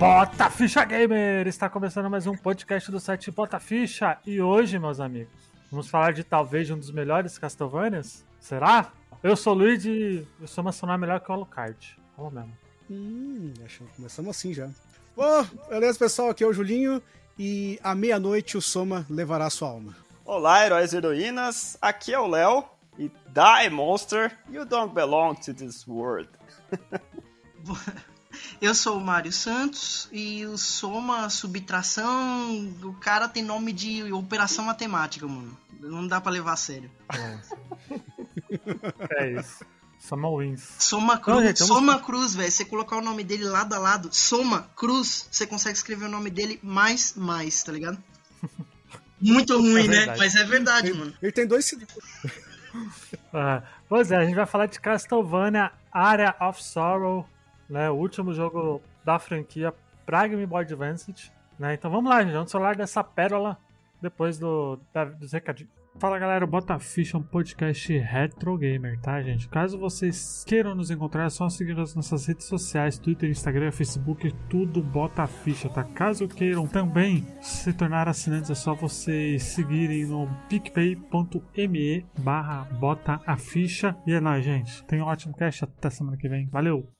Bota Ficha Gamer! Está começando mais um podcast do site Bota Ficha e hoje, meus amigos, vamos falar de talvez um dos melhores Castlevanias? Será? Eu sou o Luigi e eu sou uma melhor que o Alucard. Fala mesmo. Hum, acho que começamos assim já. Bom, beleza pessoal, aqui é o Julinho e à meia-noite o Soma levará a sua alma. Olá, heróis e heroínas, aqui é o Léo e Die Monster, you don't belong to this world. Eu sou o Mário Santos e o Soma Subtração, o cara tem nome de operação matemática, mano. Não dá para levar a sério. É, é isso. Soma Wins. Soma Cruz, Não, Soma Cruz, velho. Você colocar o nome dele lado a lado, Soma Cruz, você consegue escrever o nome dele mais, mais, tá ligado? Muito ruim, é né? Mas é verdade, ele, mano. Ele tem dois. ah, pois é, a gente vai falar de Castlevania Area of Sorrow né? O último jogo da franquia pra Game Boy Advance, né? Então vamos lá, gente, vamos falar dessa pérola depois do, da, dos recadinhos. Fala galera, o Bota Ficha é um podcast retro gamer, tá, gente? Caso vocês queiram nos encontrar, é só seguir nas nossas redes sociais, Twitter, Instagram, Facebook, tudo Bota Ficha, tá? Caso queiram também se tornar assinantes, é só vocês seguirem no picpay.me barra Bota a Ficha. E é nóis, gente. Tenha um ótimo cast, até semana que vem. Valeu!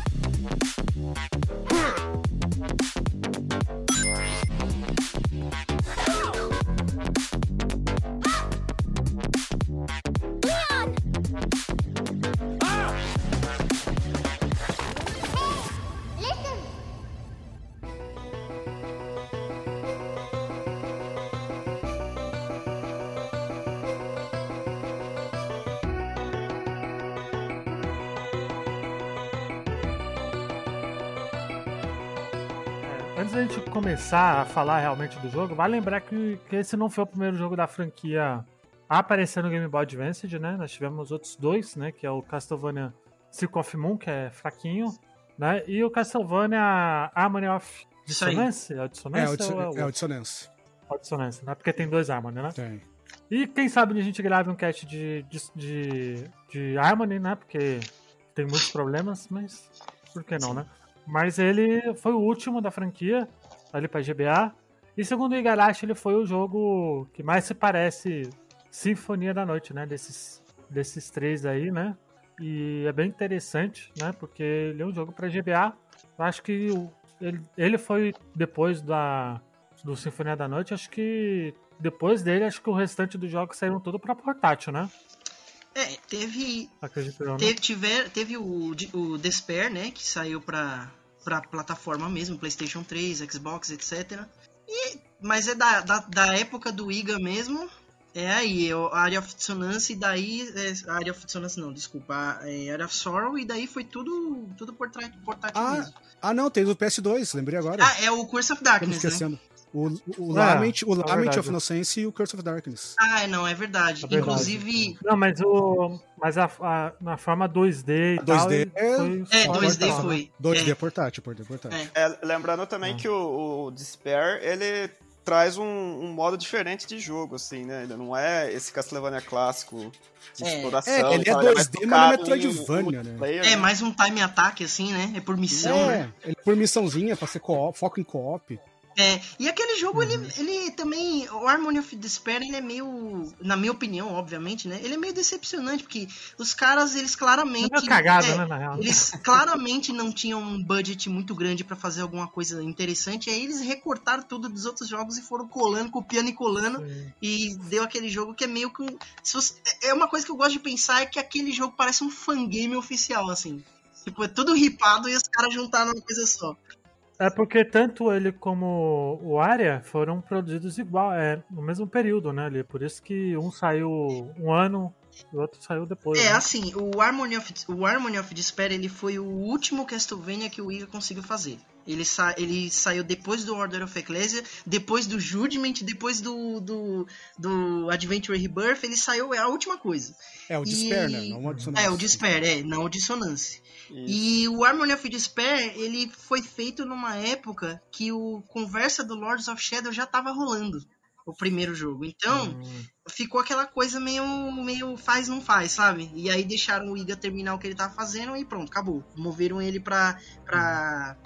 Começar a falar realmente do jogo, vale lembrar que, que esse não foi o primeiro jogo da franquia a aparecer no Game Boy Advance, né? Nós tivemos outros dois, né? Que é o Castlevania Circle of Moon, que é fraquinho, né? E o Castlevania Harmony of Dissonance? É o Dissonance? É, o, é o Dissonance. É o Dissonance, né? Porque tem dois Harmony, né? Tem. E quem sabe a gente grave um cast de, de, de, de Harmony, né? Porque tem muitos problemas, mas por que não, né? Mas ele foi o último da franquia, ali pra GBA. E segundo o Igarashi, ele foi o jogo que mais se parece Sinfonia da Noite, né? Desses, desses três aí, né? E é bem interessante, né? Porque ele é um jogo para GBA. Eu acho que ele, ele foi depois da, do Sinfonia da Noite. Acho que depois dele, acho que o restante dos jogos saíram tudo para portátil, né? É, teve. Acredito eu, né? Teve, tiver, teve o, o Despair, né? Que saiu pra, pra plataforma mesmo, PlayStation 3, Xbox, etc. E, mas é da, da, da época do Iga mesmo. É aí, é a Area of Dissonance, e daí. É, Area of Dissonance não, desculpa. É Area of Sorrow, e daí foi tudo, tudo portátil, portátil ah, mesmo. Ah, não, tem do PS2, lembrei agora. Ah, é o Curse of Darkness, né? O, o, é, Lament, o é Lament of Innocence e o Curse of Darkness. Ah, não, é verdade. É Inclusive. Não, mas o. Mas a, a na forma 2D e a 2D tal, é, foi é 2D foi. 2D é. portátil, 2D portátil. É. lembrando também que o, o Despair, ele traz um, um, modo diferente de jogo, assim, né? Ele não é esse Castlevania clássico de é. exploração. É, ele é 2D, mas não é Metroidvania, né? Player, é, né? mais um time attack, assim, né? É por missão, é, né? Ele é por missãozinha, pra ser co foco em co-op. É, e aquele jogo, uhum. ele, ele também. O Harmony of Despair, ele é meio. Na minha opinião, obviamente, né? Ele é meio decepcionante, porque os caras, eles claramente. É cagado, é, né, na real. Eles claramente não tinham um budget muito grande para fazer alguma coisa interessante. E aí eles recortaram tudo dos outros jogos e foram colando, copiando e colando. E deu aquele jogo que é meio que um. Você, é uma coisa que eu gosto de pensar é que aquele jogo parece um fangame oficial, assim. Tipo, é tudo ripado e os caras juntaram uma coisa só. É porque tanto ele como o Arya foram produzidos igual, é, no mesmo período, né? Ali. Por isso que um saiu um ano o outro saiu depois. É, né? assim, o Harmony, of, o Harmony of Despair ele foi o último Castlevania que o Iga conseguiu fazer. Ele, sa ele saiu depois do Order of Ecclesia, depois do Judgment, depois do, do, do Adventure Rebirth, ele saiu, é a última coisa. É, o Despair, e... né? Não o Dissonance. É, o Despair, é, não o Dissonance. E o Harmony of Despair, ele foi feito numa época que o conversa do Lords of Shadow já tava rolando. O primeiro jogo. Então, Hum, ficou aquela coisa meio, meio faz, não faz, sabe? E aí deixaram o Iga terminar o que ele tava fazendo e pronto, acabou. Moveram ele pra. pra.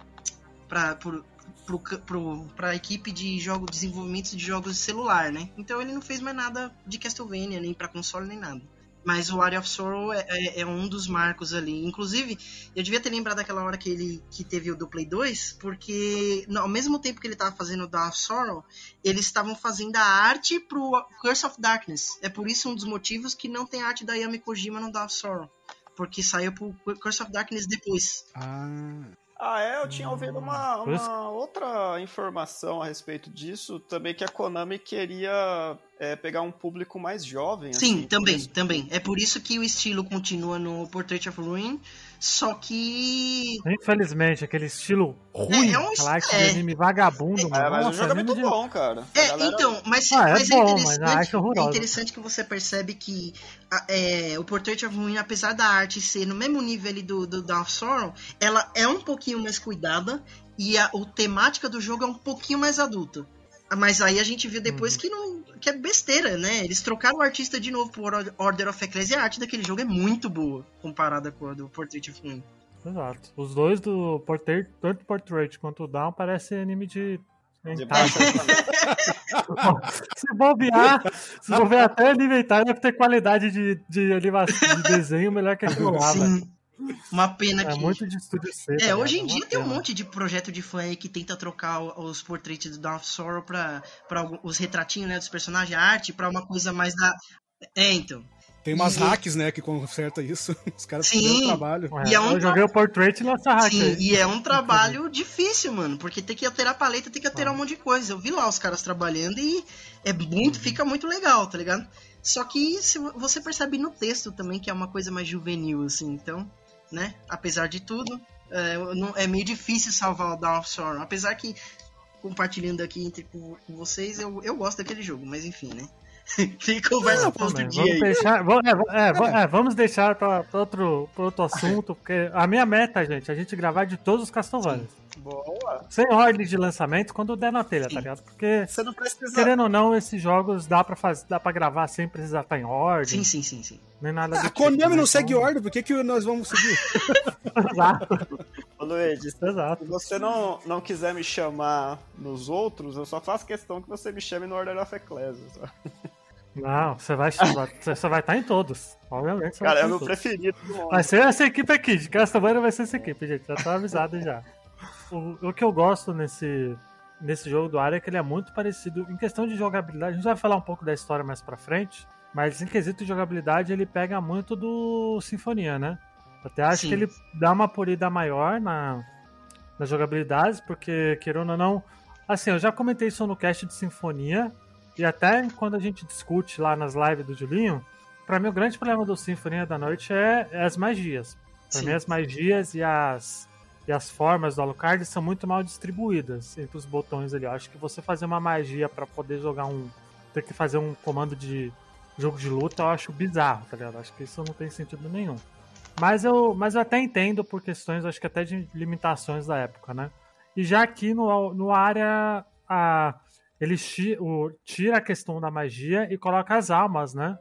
pra. pro, pro, pro, pra equipe de jogo, desenvolvimento de jogos de celular, né? Então ele não fez mais nada de Castlevania, nem pra console, nem nada. Mas o Area of Sorrow é, é- é um dos marcos ali. Inclusive, eu devia ter lembrado daquela hora que ele que teve o do Play 2, porque no- ao mesmo tempo que ele tava fazendo o of Sorrow, eles estavam fazendo a arte pro Curse of Darkness. É por isso um dos motivos que não tem arte da Yami Kojima no of Sorrow. Porque saiu pro Curse of Darkness depois. Ah, Ah, é? Eu tinha ouvido uma, uma outra informação a respeito disso, também que a Konami queria é, pegar um público mais jovem. Sim, assim, também, também. É por isso que o estilo continua no Portrait of Ruin, só que Infelizmente, aquele estilo ruim, é um- aquela arte é. de anime vagabundo, É, mano. mas o Nossa, jogo é muito de- bom, cara. A É, galera- então, mas, Ah, é mas bom, é, mas a interessante, arte é é interessante que você percebe que a- é, o Portrait of Ruin, apesar da arte ser no mesmo nível ali do, do Dawn of Sorrow, ela é um pouquinho mais cuidada e a, o temática do jogo é um pouquinho mais adulta. Mas aí a gente viu depois Uhum. que não que é besteira, né? Eles trocaram o artista de novo por Or- Order of Ecclesia e a arte daquele jogo é muito boa comparada com a do Portrait of Ruin. Exato. Os dois do Portrait, tanto o Portrait quanto o Down, parece anime de. Se bobear, se bobear até anime hentai, deve ter qualidade de, de animação, de desenho melhor que lá, velho. Sim. Uma pena É que. muito de estúdio C. É, tá hoje em ligado? dia tem um monte de projeto de fã aí que tenta trocar o- os portraits do Dawn of Sorrow pra, pra os retratinhos né, dos personagens, a arte, pra uma coisa mais da. É, então. tem umas E- hacks, né, que conserta isso. Os caras fizeram trabalho. pena. É, E é um eu joguei o Portrait nessa hack Sim, aí. e é um trabalho difícil, mano, porque tem que alterar a paleta, tem que alterar Ah. um monte de coisa. Eu vi lá os caras trabalhando e é muito, fica muito legal, tá ligado? Só que você percebe no texto também que é uma coisa mais juvenil, assim, então, né? Apesar de tudo, é, não- é meio difícil salvar o Dawn of Sorrow. Apesar que, compartilhando aqui entre, com, com vocês, eu, eu gosto daquele jogo, mas enfim, né? Tem conversa pra outro dia Vamos aí. deixar, vamos, é, é, va- é, vamos deixar pra outro, pra outro assunto, porque a minha meta, gente, é a gente gravar de todos os Castlevania. Boa. Sem ordem de lançamento quando der na telha, Sim. tá ligado? Porque, Você não precisa. querendo ou não, esses jogos dá pra, fazer, dá pra gravar sem precisar estar em ordem, Sim, sim, sim, sim. nem nada do A tipo, Konami né? não segue Então- ordem, por que, que nós vamos seguir? Exato, Ô, Luigi, se exato. você não, não quiser me chamar nos outros, eu só faço questão que você me chame no Order of Ecclesia. Não, você vai você só vai estar em todos. Obviamente, Cara, é o meu todos. preferido do mundo. Vai ser essa equipe aqui, de Castlevania vai ser essa equipe, gente. Já tá avisado já. O, o que eu gosto nesse, nesse jogo do Aria é que ele é muito parecido. Em questão de jogabilidade, a gente vai falar um pouco da história mais pra frente, mas em quesito de jogabilidade ele pega muito do Sinfonia, né? Até acho Sim. que ele dá uma polida maior na, nas jogabilidades, porque, querendo ou não. Assim, eu já comentei isso no cast de Sinfonia, e até quando a gente discute lá nas lives do Julinho, pra mim o grande problema do Sinfonia da Noite é, é as magias. Pra Sim. mim as magias e as, e as formas do Alucard são muito mal distribuídas entre os botões ali. Eu acho que você fazer uma magia pra poder jogar um. ter que fazer um comando de jogo de luta, eu acho bizarro, tá ligado? Acho que isso não tem sentido nenhum. Mas eu, mas eu até entendo por questões, acho que até de limitações da época, né? E já aqui no, no área, a, ele o- tira a questão da magia e coloca as almas, né?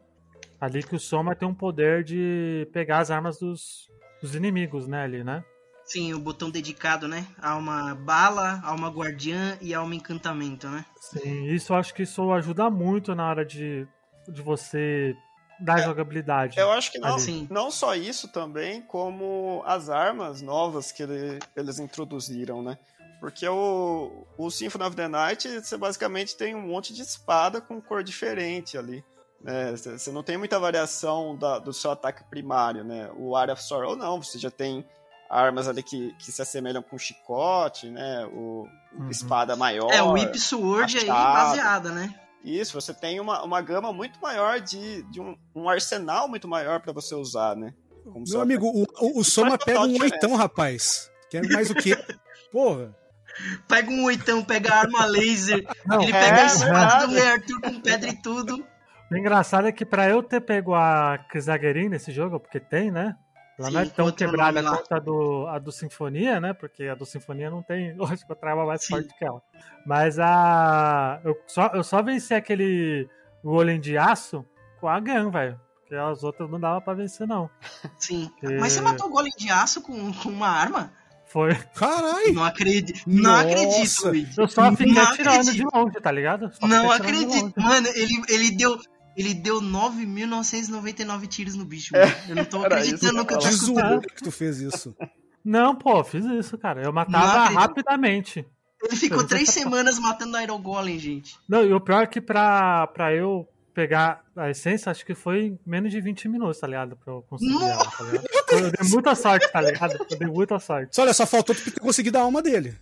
Ali que o Soma tem um poder de pegar as armas dos, dos inimigos, né? Ali, né? Sim, o botão dedicado, né? Alma bala, alma guardiã e alma encantamento, né? Sim, isso eu acho que isso ajuda muito na hora de, de você dar jogabilidade. Eu acho que não, Sim. não só isso também, como as armas novas que ele- eles introduziram, né? Porque o, o Symphony of the Night, você basicamente tem um monte de espada com cor diferente ali. né? Você você não tem muita variação da- do seu ataque primário, né? O Area of Sorrow não, você já tem armas ali que, que se assemelham com chicote, né? O, Uhum. espada maior. É, o Whip Sword aí baseada, né? Isso, você tem uma, uma gama muito maior de, de um, um arsenal muito maior pra você usar, né? Como Meu amigo, o, o, o Soma pega um diferença. oitão, rapaz. Quer mais o quê? Porra. Pega um oitão, pega a arma laser, Não, ele é pega a espada do verdade. Rei Arthur com pedra e tudo. O engraçado é que pra eu ter pego a Kizaguerin nesse jogo, porque tem, né? Ela Sim, não é tão quebrada quanto a do, a do Sinfonia, né? Porque a do Sinfonia não tem lógico trava mais Sim. forte que ela. Mas a. Eu só, eu só venci aquele Golem de Aço com a Gun, velho. Porque as outras não dava pra vencer, não. Sim. Mas você matou o golem de aço com, com uma arma? Foi. Carai! Não acredito. Não Nossa. acredito, Luigi. Eu só fiquei Não atirando acredito. de longe, tá ligado? Só Não acredito. Mano, ele, ele deu. Ele deu 9.999 tiros no bicho, mano. Eu não tô acreditando que eu no que eu tô escutando. que tu fez isso. Não, pô, fiz isso, cara. Eu Não matava acredito. rapidamente. Ele ficou Eu três semanas matando Iron Golem, gente. Não, e o pior é que pra, pra eu pegar a essência, acho que foi menos de 20 minutos, tá ligado? Pra eu conseguir ela, tá ligado? Eu dei muita sorte, tá ligado? Eu dei muita sorte. Só olha, só faltou tu ter conseguido a alma dele.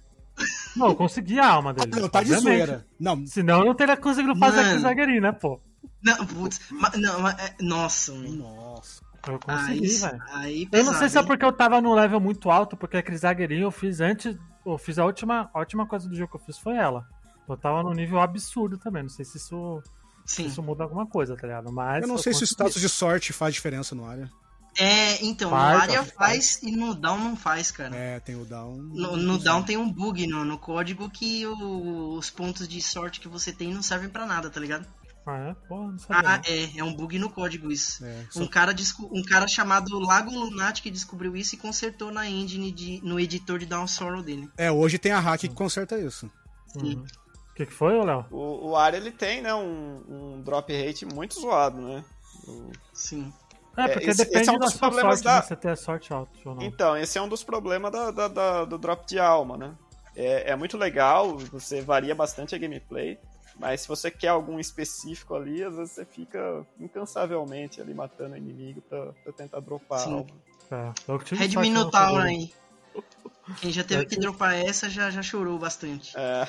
Não, eu consegui a alma dele. Não, tá de zoeira. Não, Senão eu não teria conseguido fazer Mano. aquele zagueirinho, né, pô? Não, putz. ma- não, ma- é- nossa, mano. nossa. Eu Aí, consegui, velho. aí Eu não sei se é porque eu tava num level muito alto, porque aquele zagueirinho eu fiz antes. Eu fiz a última, a última coisa do jogo que eu fiz foi ela. Eu tava num nível absurdo também. Não sei se isso, se Sim. isso muda alguma coisa, tá ligado? Mas. Eu não sei se o consegui. status de sorte faz diferença no área. É, então, Faz, no área que faz e no down não faz, cara. É, tem o down. No, no down tem um bug no, no código que o- os pontos de sorte que você tem não servem pra nada, tá ligado? Ah, é? Porra, não sabia. Ah, é, é um bug no código isso. É, Um só- cara, desco- um cara chamado Lago Lunatic descobriu isso e consertou na engine de, no editor de Down Sorrow dele. é, hoje tem a hack que conserta isso. Sim. Uhum. O que, que foi, ô Léo? O, o ele tem, né, um, um drop rate muito zoado, né? O- Sim. É, porque esse- depende esse é um da dos sua problemas sorte, da- né? Você ter sorte alta ou não. Então, esse é um dos problemas da, da- da- do drop de alma, né? É, é muito legal, você varia bastante a gameplay, mas se você quer algum específico ali, às vezes você fica incansavelmente ali matando o inimigo pra, pra tentar dropar Sim. alma. É, tive Red Minotaur aí. Quem já teve que dropar essa já, já chorou bastante. É,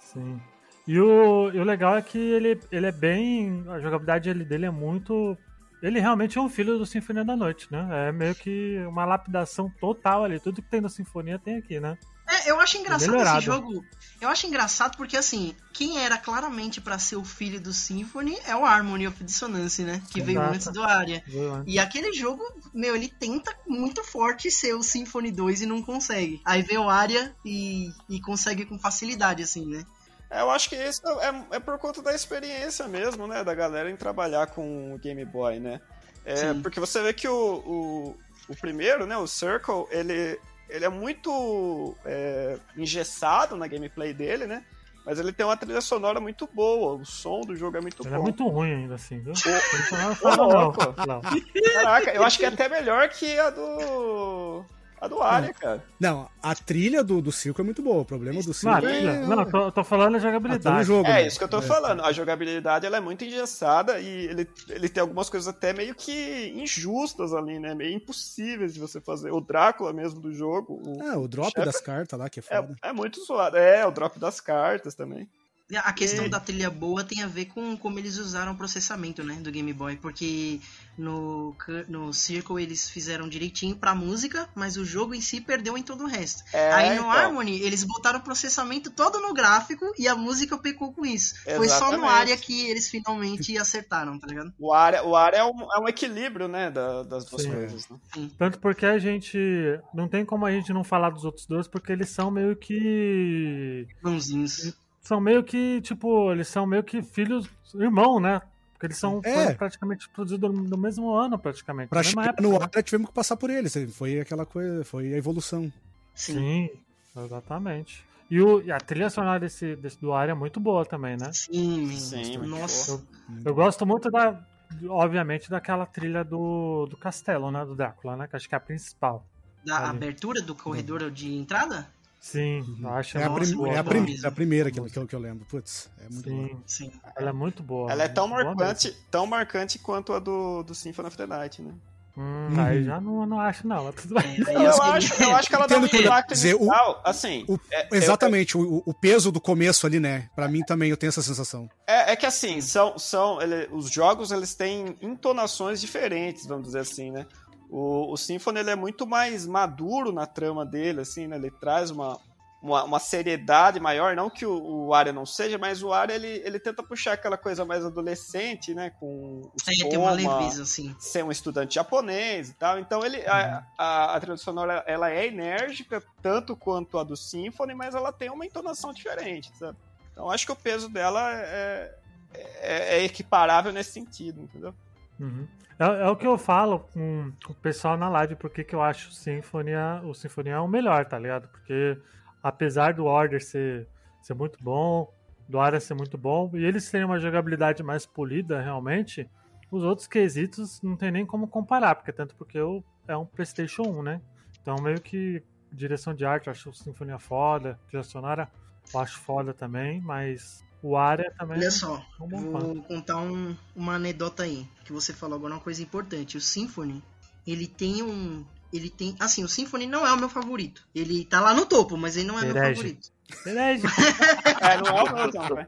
Sim. E o, e o legal é que ele, ele é bem. A jogabilidade ele- dele é muito. Ele realmente é um filho do Sinfonia da Noite, né? É meio que uma lapidação total ali. Tudo que tem no Sinfonia tem aqui, né? É, eu acho engraçado Melhorado. esse jogo. Eu acho engraçado porque, assim, quem era claramente pra ser o filho do Symphony é o Harmony of Dissonance, né? Que veio Exato. antes do Aria. E aquele jogo, meu, ele tenta muito forte ser o Symphony 2 e não consegue. Aí vem o Aria e, e consegue com facilidade, assim, né? É, eu acho que isso é, é por conta da experiência mesmo, né, da galera em trabalhar com o Game Boy, né? É, Sim. porque você vê que o, o, o primeiro, né, o Circle, ele, ele é muito é, engessado na gameplay dele, né? Mas ele tem uma trilha sonora muito boa, o som do jogo é muito Ele é bom. muito ruim ainda, assim, viu? Ele não não. Não. Caraca, eu acho que é até melhor que a do. A do Aria, cara. Não, a trilha do, do circo é muito boa. O problema do Não, circo é. trilha. não, eu tô, tô falando da Ah, tá jogabilidade. jogo, É né? isso que eu tô falando. A jogabilidade ela é muito engessada e ele, ele tem algumas coisas até meio que injustas ali, né? Meio impossíveis de você fazer. O Drácula mesmo do jogo. O, É, o drop das cartas lá que é foda. é, é muito zoado. É, o drop das cartas também. A questão E- da trilha boa tem a ver com como eles usaram o processamento, né, do Game Boy, porque no, no Circle eles fizeram direitinho pra música, mas o jogo em si perdeu em todo o resto. É, Aí no então. Harmony eles botaram o processamento todo no gráfico e a música pecou com isso. Foi só no Exatamente. área que eles finalmente acertaram, tá ligado? O área, o área é, um, é um equilíbrio, né? da- das duas Sim. coisas. Né? Tanto porque a gente. Não tem como a gente não falar dos outros dois, porque eles são meio que. Mãozinhos. São meio que, tipo, eles são meio que filhos, irmão, né? Porque eles são É. praticamente produzidos no, mesmo ano, praticamente. Pra chegar época. no área tivemos que passar por eles. Foi aquela coisa, foi a evolução. Sim. Sim, exatamente. E, o, e a trilha sonora desse, desse do área é muito boa também, né? Sim. Sim, Nossa. Eu gosto muito da. Obviamente, daquela trilha do, do castelo, né? Do Drácula, né? Que acho que é a principal. Da Ali. abertura do corredor de entrada? Sim, eu acho É a, ela prim- muito boa. é a, prim- a primeira que, eu- que, eu- que eu lembro. Putz, é muito boa. Sim, Sim. ela é muito boa. Ela é tão muito boa marcante, tão marcante quanto a do, do Symphony of the Night, né? Hum, Uhum. Aí já não, não acho, não. É, Eu, eu acho, eu acho que ela dá um Entendo impacto dizer, o- assim. O- é- exatamente, o, o peso do começo ali, né? Pra mim também eu tenho essa sensação. É, é que assim, são, são ele- os jogos eles têm entonações diferentes, vamos dizer assim, né? O, o Symphony ele é muito mais maduro na trama dele, assim, né? Ele traz uma, uma, uma seriedade maior, não que o, o Arya não seja, mas o Arya ele, ele tenta puxar aquela coisa mais adolescente, né, com o É, tem uma leveza, assim. ser um estudante japonês e tal. Então ele a, a, a trilha sonora ela é enérgica tanto quanto a do Symphony, mas ela tem uma entonação diferente, sabe? Então acho que o peso dela é, é, é equiparável nesse sentido, entendeu? Uhum. É, é o que eu falo com, o pessoal na live, porque que eu acho o Sinfonia, o Sinfonia o melhor, tá ligado? Porque apesar do Order ser, ser muito bom, do Aria ser muito bom, e eles terem uma jogabilidade mais polida realmente, os outros quesitos não tem nem como comparar, porque tanto porque eu, é um PlayStation 1, né? Então meio que direção de arte, eu acho o Sinfonia foda, trilha sonora eu acho foda também, mas o Aria também. Olha só, é um vou contar um- uma anedota aí, que você falou agora uma coisa importante. O Symphony, ele tem um. Ele tem. Assim, o Symphony não é o meu favorito. Ele tá lá no topo, mas ele não é meu Herege. favorito. Herege. É, não é o meu, não, né?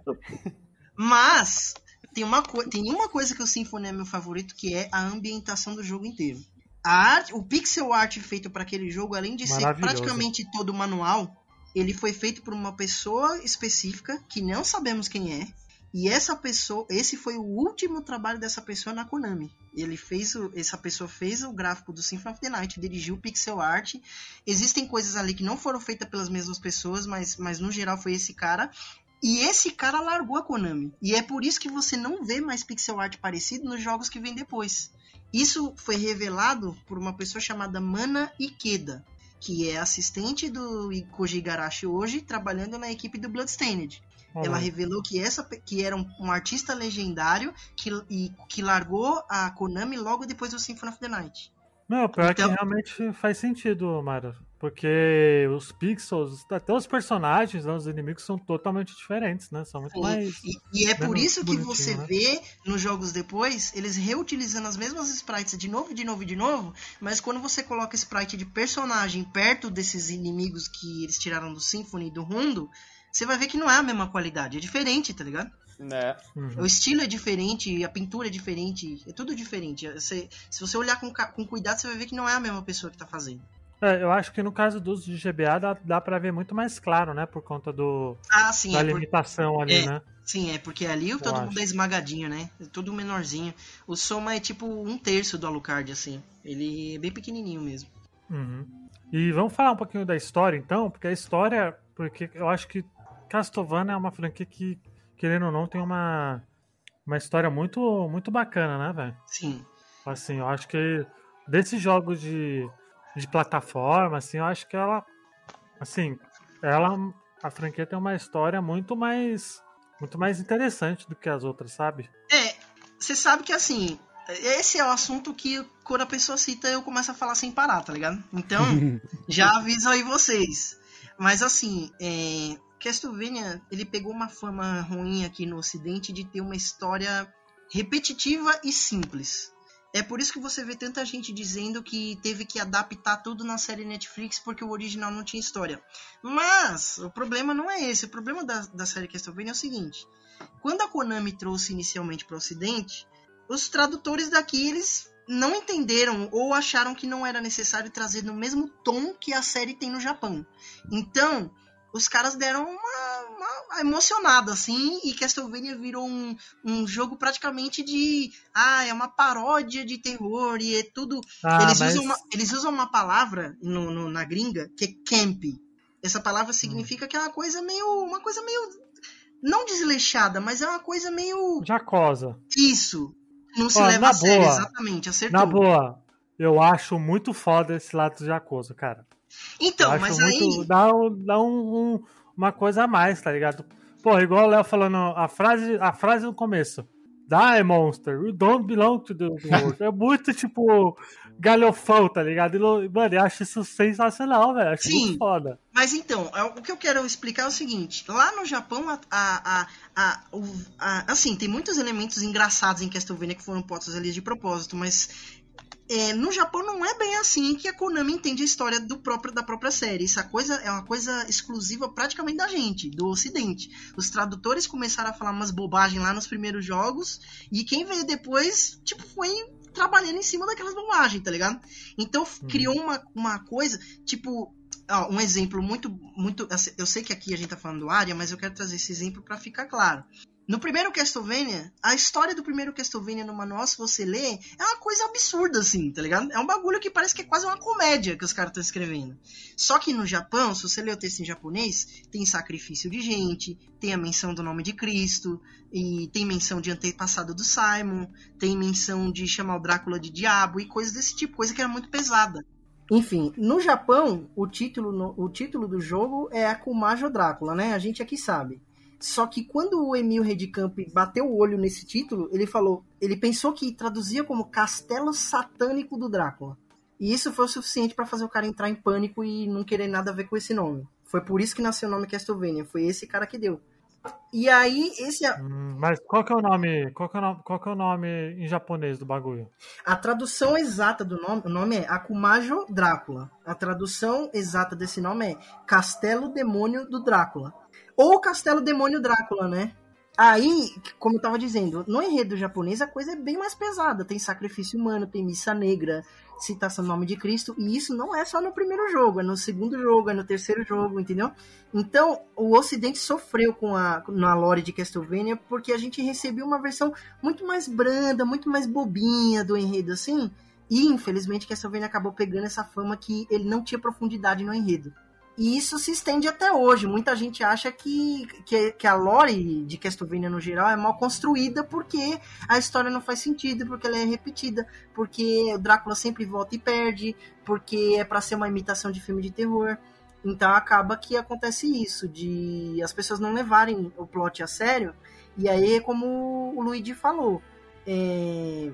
Mas tem uma, tem uma coisa que o Symphony é meu favorito, que é a ambientação do jogo inteiro. A arte, o pixel art feito para aquele jogo, além de ser praticamente todo manual, ele foi feito por uma pessoa específica que não sabemos quem é. E essa pessoa, esse foi o último trabalho dessa pessoa na Konami. Ele fez o, essa pessoa fez o gráfico do Symphony of the Night, dirigiu o pixel art. Existem coisas ali que não foram feitas pelas mesmas pessoas, mas, mas no geral foi esse cara. E esse cara largou a Konami. E é por isso que você não vê mais pixel art parecido nos jogos que vêm depois. Isso foi revelado por uma pessoa chamada Mana Ikeda, que é assistente do Koji Igarashi hoje, trabalhando na equipe do Bloodstained. Ela revelou que essa que era um, um artista legendário que, e, que largou a Konami logo depois do Symphony of the Night. Não, pior Então- que realmente faz sentido, Mara. Porque os pixels, até os personagens, né, os inimigos são totalmente diferentes, né? São muito Sim, mais. E, e é por isso que você né? vê nos jogos depois, eles reutilizando as mesmas sprites de novo, de novo, de novo, mas quando você coloca sprite de personagem perto desses inimigos que eles tiraram do Symphony e do Rondo, você vai ver que não é a mesma qualidade, é diferente, tá ligado? né? Uhum. O estilo é diferente, a pintura é diferente, é tudo diferente. Você- se você olhar com, com cuidado, você vai ver que não é a mesma pessoa que tá fazendo. É, eu acho que no caso dos de GBA dá, dá pra ver muito mais claro, né? Por conta do, Ah, sim, da é, por- limitação ali, é. né? sim, é porque ali todo acho. mundo é esmagadinho, né? É tudo menorzinho. O Soma é tipo um terço do Alucard, assim. Ele é bem pequenininho mesmo. Uhum. E vamos falar um pouquinho da história, então, porque a história, porque eu acho que Castlevania é uma franquia que, querendo ou não, tem uma, uma história muito, muito bacana, né, velho? Sim. Assim, eu acho que desses jogos de, de plataforma, assim, eu acho que ela, assim, ela, a franquia tem uma história muito mais, muito mais interessante do que as outras, sabe? É, você sabe que assim, esse é o assunto que quando a pessoa cita eu começo a falar sem parar, tá ligado? Então, já aviso aí vocês. Mas assim, é, Castlevania, ele pegou uma fama ruim aqui no ocidente de ter uma história repetitiva e simples. É por isso que você vê tanta gente dizendo que teve que adaptar tudo na série Netflix porque o original não tinha história. Mas o problema não é esse. O problema da, da série Castlevania é o seguinte: quando a Konami trouxe inicialmente para o Ocidente, os tradutores daqui eles não entenderam ou acharam que não era necessário trazer no mesmo tom que a série tem no Japão. Então, os caras deram uma, uma emocionada assim e Castlevania virou um, um jogo praticamente de ah, é uma paródia de terror e é tudo Ah, eles, mas usam uma, eles usam uma palavra no, no- na gringa que é camp. Essa palavra significa que é uma coisa meio. Uma coisa meio. Não desleixada, mas é uma coisa meio. Jacosa. Isso. Não se Ó, leva a sério, boa. exatamente. Acertou. Na boa, eu acho muito foda esse lado do Jacosa, cara. Então, mas muito- aí. Dá, dá um- um- uma coisa a mais, tá ligado? Pô, igual o Léo falando a frase, a frase no começo. Die, monster, you don't belong to the world. É muito, tipo, galhofão, tá ligado? E, mano, eu acho isso sensacional, velho. Acho Sim. muito foda. Mas então, é, o que eu quero explicar é o seguinte: lá no Japão, a, a, a, a- assim, tem muitos elementos engraçados em Castlevania que foram postos ali de propósito, mas é, no Japão não é bem assim que a Konami entende a história do próprio, da própria série. Isso é, coisa, é uma coisa exclusiva praticamente da gente, do Ocidente. Os tradutores começaram a falar umas bobagens lá nos primeiros jogos, e quem veio depois, tipo, foi trabalhando em cima daquelas bobagens, tá ligado? Então criou uma, uma coisa, tipo, ó, um exemplo muito, muito. assim, Eu sei que aqui a gente tá falando do área, mas eu quero trazer esse exemplo pra ficar claro. No primeiro Castlevania, a história do primeiro Castlevania no manual, se você ler, é uma coisa absurda, assim, tá ligado? É um bagulho que parece que é quase uma comédia que os caras estão escrevendo. Só que no Japão, se você ler o texto em japonês, tem sacrifício de gente, tem a menção do nome de Cristo, e tem menção de antepassado do Simon, tem menção de chamar o Drácula de diabo e coisas desse tipo, coisa que era muito pesada. Enfim, no Japão, o título, o título do jogo é Akumajo Drácula, né? A gente aqui sabe. Só que quando o Emil Redcamp bateu o olho nesse título, ele falou, ele pensou que traduzia como Castelo Satânico do Drácula. E isso foi o suficiente pra fazer o cara entrar em pânico e não querer nada a ver com esse nome. Foi por isso que nasceu o nome Castlevania, foi esse cara que deu. E aí, esse Hum, mas qual que é o nome? Qual que é o nome, qual que é o nome em japonês do bagulho? A tradução exata do nome, o nome é Akumajo Drácula. A tradução exata desse nome é Castelo Demônio do Drácula. Ou Castelo Demônio Drácula, né? Aí, como eu tava dizendo, no enredo japonês a coisa é bem mais pesada. Tem sacrifício humano, tem missa negra, citação do nome de Cristo. E isso não é só no primeiro jogo, é no segundo jogo, é no terceiro jogo, entendeu? Então, o Ocidente sofreu com a na lore de Castlevania porque a gente recebeu uma versão muito mais branda, muito mais bobinha do enredo, assim. E, infelizmente, Castlevania acabou pegando essa fama que ele não tinha profundidade no enredo. E isso se estende até hoje. Muita gente acha que, que, que a lore de Castlevania no geral é mal construída porque a história não faz sentido, porque ela é repetida, porque o Drácula sempre volta e perde, porque é pra ser uma imitação de filme de terror. Então acaba que acontece isso, de as pessoas não levarem o plot a sério. E aí, como o Luigi falou, é,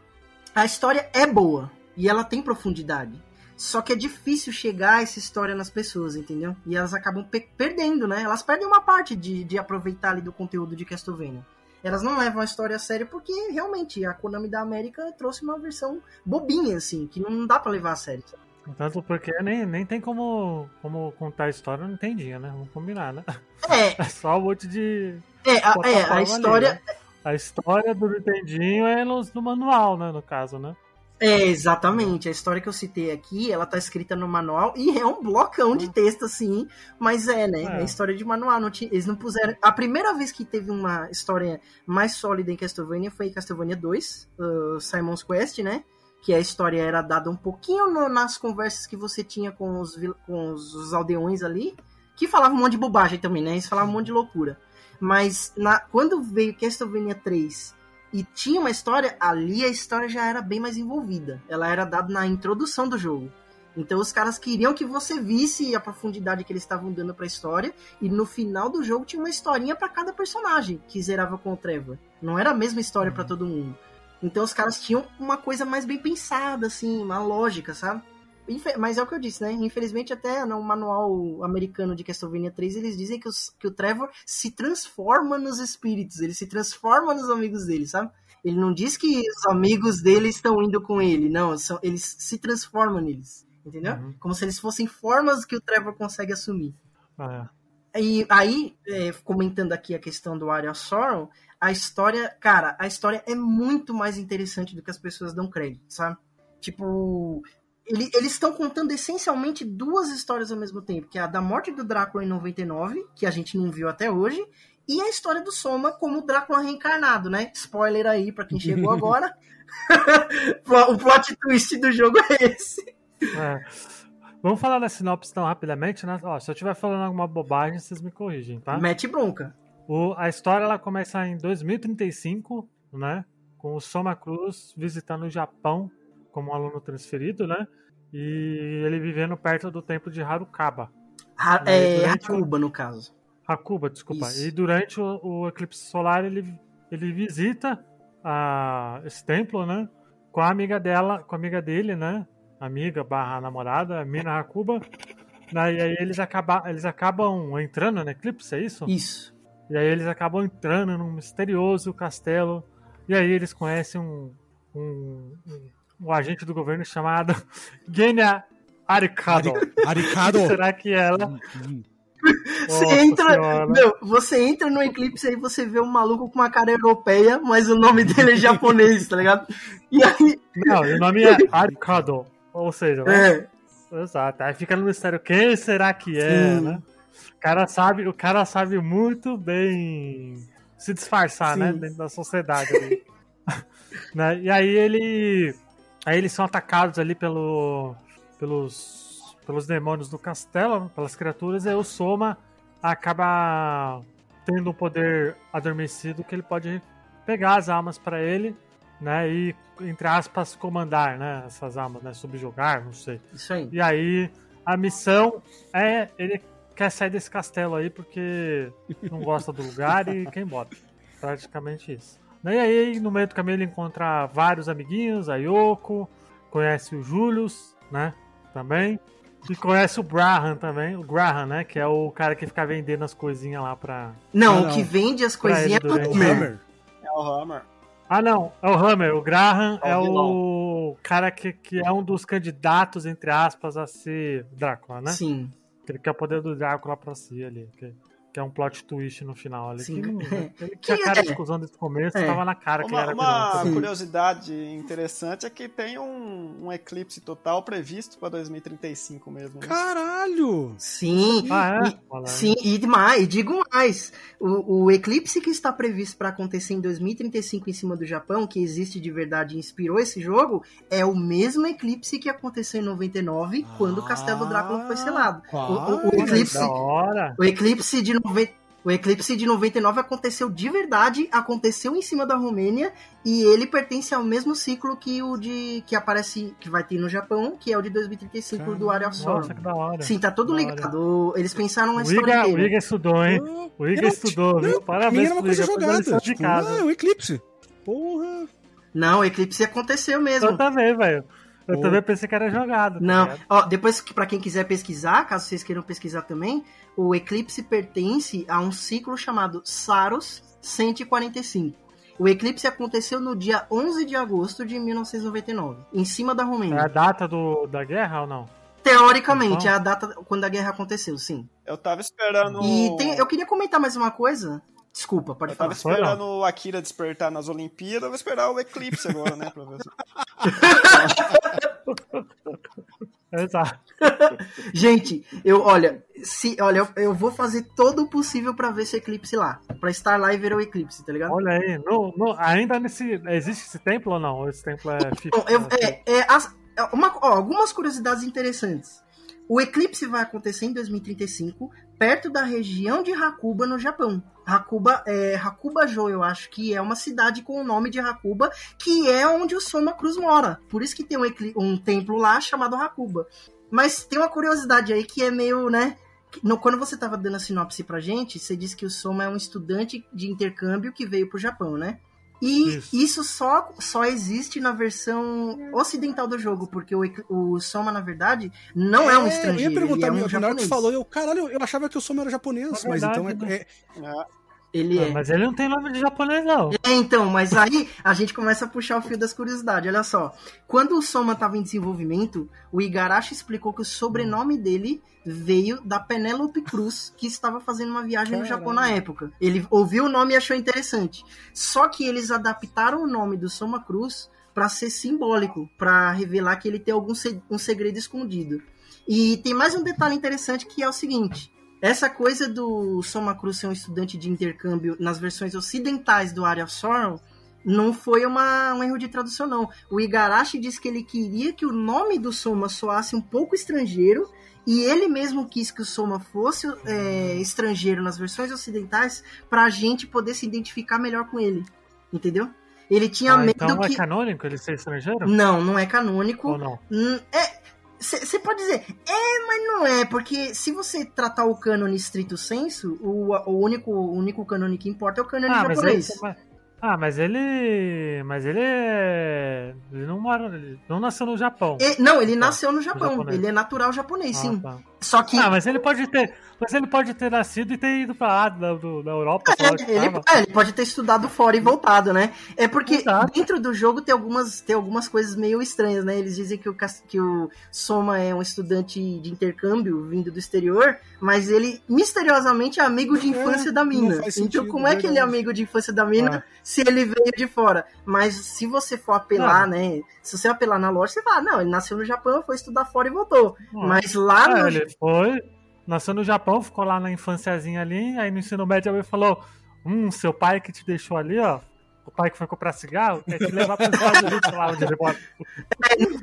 a história é boa e ela tem profundidade. Só que é difícil chegar essa história nas pessoas, entendeu? E elas acabam pe- perdendo, né? Elas perdem uma parte de, de aproveitar ali do conteúdo de Castlevania. Elas não levam a história a sério porque realmente a Konami da América trouxe uma versão bobinha, assim, que não dá pra levar a sério. sabe? Tanto porque nem, nem tem como, como contar a história, não entendinha, né? Vamos combinar, né? É, É só um monte de. é, a, é, a ali, história. né? A história do Nintendinho é no, no manual, né? No caso, né? É, exatamente. A história que eu citei aqui, ela tá escrita no manual e é um blocão de texto, assim, mas é, né? É, É. história de manual. Não tinha, eles não puseram. A primeira vez que teve uma história mais sólida em Castlevania foi em Castlevania 2, uh, Simon's Quest, né? Que a história era dada um pouquinho no- nas conversas que você tinha com os, vil- com os, os aldeões ali, que falavam um monte de bobagem também, né? Eles falavam um monte de loucura. Mas na, quando veio Castlevania 3 e tinha uma história, ali a história já era bem mais envolvida. Ela era dada na introdução do jogo. Então os caras queriam que você visse a profundidade que eles estavam dando pra história e no final do jogo tinha uma historinha pra cada personagem que zerava com o Trevor. Não era a mesma história pra todo mundo. Então os caras tinham uma coisa mais bem pensada assim, uma lógica, sabe? Mas é o que eu disse, né? Infelizmente, até no manual americano de Castlevania 3, eles dizem que, os- que o Trevor se transforma nos espíritos, ele se transforma nos amigos dele, sabe? Ele não diz que os amigos dele estão indo com ele, não, são, eles se transformam neles, entendeu? Uhum. Como se eles fossem formas que o Trevor consegue assumir. É. E aí, é, comentando aqui a questão do of Sorrow, a história, cara, a história é muito mais interessante do que as pessoas dão crédito, sabe? Tipo, ele- eles estão contando essencialmente duas histórias ao mesmo tempo, que é a da morte do Drácula em 99, que a gente não viu até hoje, e a história do Soma como Drácula reencarnado, né? Spoiler aí pra quem chegou agora. o plot twist do jogo é esse. É. Vamos falar da sinopse tão rapidamente, né? Ó, se eu estiver falando alguma bobagem, vocês me corrigem, tá? Mete bronca. O- a história ela começa em 2035, né? Com o Soma Cruz visitando o Japão como um aluno transferido, né? E ele vivendo perto do templo de Harukaba. Ha- é durante o- Hakuba, no caso. Hakuba, desculpa. Isso. E durante o, o eclipse solar ele, ele visita a, esse templo, né? Com a amiga dela, com a amiga dele, né? Amiga barra namorada, Mina Hakuba. Né, E aí eles, acaba, eles acabam entrando no eclipse, é isso? Isso. E aí eles acabam entrando num misterioso castelo. E aí eles conhecem um, um, um, um agente do governo chamado Genya Arikado. Aricado! Será que ela. Você Nossa entra, Senhora. meu, você entra no Eclipse aí você vê um maluco com uma cara europeia, mas o nome dele é japonês, tá ligado? E aí, Não, o nome é Arikado. Ou seja, é, Exato. Aí fica no mistério, quem será que é, Sim. né? O cara sabe, o cara sabe muito bem se disfarçar, Sim. né? Dentro da sociedade ali. Né? E aí ele. Aí eles são atacados ali pelo, pelos, pelos demônios do castelo, pelas criaturas, e aí o Soma acaba tendo um poder adormecido que ele pode pegar as almas pra ele, né? E, entre aspas, comandar, né? Essas almas, né? Subjugar, não sei. Isso aí. E aí, a missão é ele quer sair desse castelo aí porque não gosta do lugar e quem bota. Praticamente isso. E aí, no meio do caminho, ele encontra vários amiguinhos, a Yoko, conhece o Julius, né? Também. E conhece o Graham também, o Graham, né? Que é o cara que fica vendendo as coisinhas lá pra. Não, Ah, o não. que vende as Pra coisinhas é o. Hammer. É o Hammer. Ah, não, é o Hammer. O Graham É é, o o cara que, que é um dos candidatos, entre aspas, a ser Drácula, né? Sim. Ele quer o poder do Drácula pra si ali. Que, que é um plot twist no final ali. Sim. Que não- ele Que tinha cara é- de cuzão desde o começo, É. tava na cara que ele Uma, era uma curiosidade interessante é que tem um, um eclipse total previsto para 2035 mesmo. né? Caralho! Sim. Ah, é? E-. Sim, e demais, e digo mais. O, o eclipse que está previsto para acontecer em 2035 em cima do Japão, que existe de verdade e inspirou esse jogo, é o mesmo eclipse que aconteceu em 99, quando o Castelo Drácula foi selado. O, o- o eclipse, Da hora. o eclipse de 90 o eclipse de 99 aconteceu de verdade, aconteceu em cima da Romênia e ele pertence ao mesmo ciclo que o de que aparece que vai ter no Japão, que é o de 2035 do Area of Sorrow. Nossa, que da hora. Sim, tá tudo ligado. Eles pensaram na O história Iga, o. Iga estudou, hein? O Iga estudou, viu? não, pra mim Parabéns era uma pro coisa Iga, jogada. de Tipo, casa. ah, um eclipse. Porra. Não, o eclipse aconteceu mesmo. Eu também, velho. Eu também pensei que era jogado. tá Não, ó, depois para quem quiser pesquisar, caso vocês queiram pesquisar também, o eclipse pertence a um ciclo chamado Saros 145. O eclipse aconteceu no dia 11 de agosto de 1999, em cima da É a Romênia. data do, da guerra ou não? Teoricamente, Então? é a data quando a guerra aconteceu, sim. Eu tava esperando. E tem- eu queria comentar mais uma coisa. Desculpa, pode Eu tava falar. esperando o Akira despertar nas Olimpíadas, eu vou esperar o eclipse agora, né, professor? Exato. Gente, eu, olha, se, olha, eu, eu vou fazer todo o possível pra ver esse eclipse lá. Pra estar lá e ver o eclipse, tá ligado? Olha aí. No, no- ainda nesse. Existe esse templo ou não? Esse templo é eu- é, é, as- é uma- ó, algumas curiosidades interessantes. O eclipse vai acontecer em 2035, perto da região de Hakuba, no Japão. Hakuba, é, Hakuba-jo, eu acho que é uma cidade com o nome de Hakuba, que é onde o Soma Cruz mora. Por isso que tem um, um templo lá chamado Hakuba. Mas tem uma curiosidade aí que é meio, né? no- quando você tava dando a sinopse pra gente, você disse que o Soma é um estudante de intercâmbio que veio pro Japão, né? E Isso. isso, só, só existe na versão ocidental do jogo, porque o, o Soma, na verdade, não é, um estrangeiro. Eu ia perguntar, ele é um meu, na japonês. falou, eu, caralho, eu achava que o Soma era japonês, É mas então é, verdade, é- Ele é. Mas ele não tem nome de japonês, não. É, então, mas aí a gente começa a puxar o fio das curiosidades. Olha só. Quando o Soma estava em desenvolvimento, o Igarashi explicou que o sobrenome dele veio da Penélope Cruz, que estava fazendo uma viagem no Japão na época. Ele ouviu o nome e achou interessante. Só que eles adaptaram o nome do Soma Cruz para ser simbólico, para revelar que ele tem algum um segredo escondido. E tem mais um detalhe interessante que é o seguinte: essa coisa do Soma Cruz ser um estudante de intercâmbio nas versões ocidentais do Area of Sorrow não foi uma, um erro de tradução, não. O Igarashi disse que ele queria que o nome do Soma soasse um pouco estrangeiro e ele mesmo quis que o Soma fosse é, estrangeiro nas versões ocidentais para a gente poder se identificar melhor com ele. Entendeu? Ele tinha Ah, medo então que. é canônico ele ser estrangeiro? Não, não é canônico. Ou não? Hum, É. Você pode dizer, é, mas não é, porque se você tratar o cânone estrito senso, o, o, único, o único cânone que importa é o cânone Ah, mas ele, japonês. mas- ah, mas ele. Mas ele é. Ele não mora. Ele não nasceu no Japão. E- não, ele nasceu no Japão, japonês. ele é natural japonês, sim. Ah, tá. Só que. Ah, mas ele pode ter. Mas ele pode ter nascido e ter ido pra lá da, do- da Europa. É, ele, é, ele pode ter estudado fora e voltado, né? É porque Exato. dentro do jogo tem algumas, tem algumas coisas meio estranhas, né? Eles dizem que o, que o Soma é um estudante de intercâmbio vindo do exterior, mas ele misteriosamente é amigo de É, infância da não mina. então, sentido, como é que ele é amigo de infância da mina Ah. se ele veio de fora? Mas se você for apelar, né? Se você apelar na loja, você fala, não, ele nasceu no Japão, foi estudar fora e voltou. Ah. Mas lá É, no. ele foi, nasceu no Japão, ficou lá na infânciazinha ali, aí no ensino médio alguém falou: Hum, seu pai que te deixou ali, ó. O pai que foi comprar cigarro, quer te levar para os Estados Unidos, lá onde ele mora.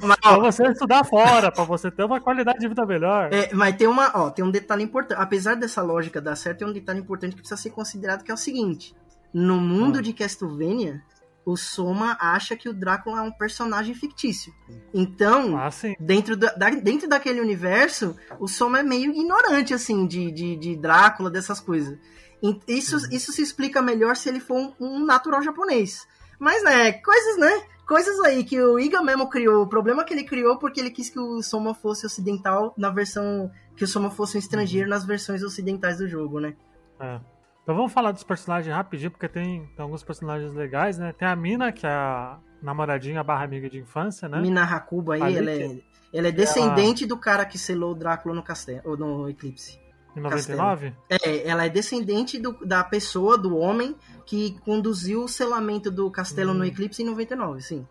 Mas, Pra você estudar fora, pra você ter uma qualidade de vida melhor. É, mas tem uma, ó, tem um detalhe importante. Apesar dessa lógica dar certo, tem um detalhe importante que precisa ser considerado que é o seguinte: no mundo Hum. de Castlevania, o Soma acha que o Drácula é um personagem fictício. Então, Ah, sim. dentro, da, dentro daquele universo, o Soma é meio ignorante, assim, de, de, de Drácula, dessas coisas. Isso, isso se explica melhor se ele for um, um natural japonês. Mas, né, coisas, né? Coisas aí que o Iga mesmo criou. O problema que ele criou porque ele quis que o Soma fosse ocidental na versão. Que o Soma fosse um estrangeiro nas versões ocidentais do jogo, né? É. Então vamos falar dos personagens rapidinho, porque tem, tem alguns personagens legais, né? Tem a Mina, que é a namoradinha barra amiga de infância, né? Mina Hakuba aí, Ali ela que- é, ela é descendente do cara que selou o Drácula no castelo, ou no Eclipse. Em 99? É, ela é descendente do- da pessoa, do homem, que conduziu o selamento do castelo Hum. no Eclipse em 99, sim.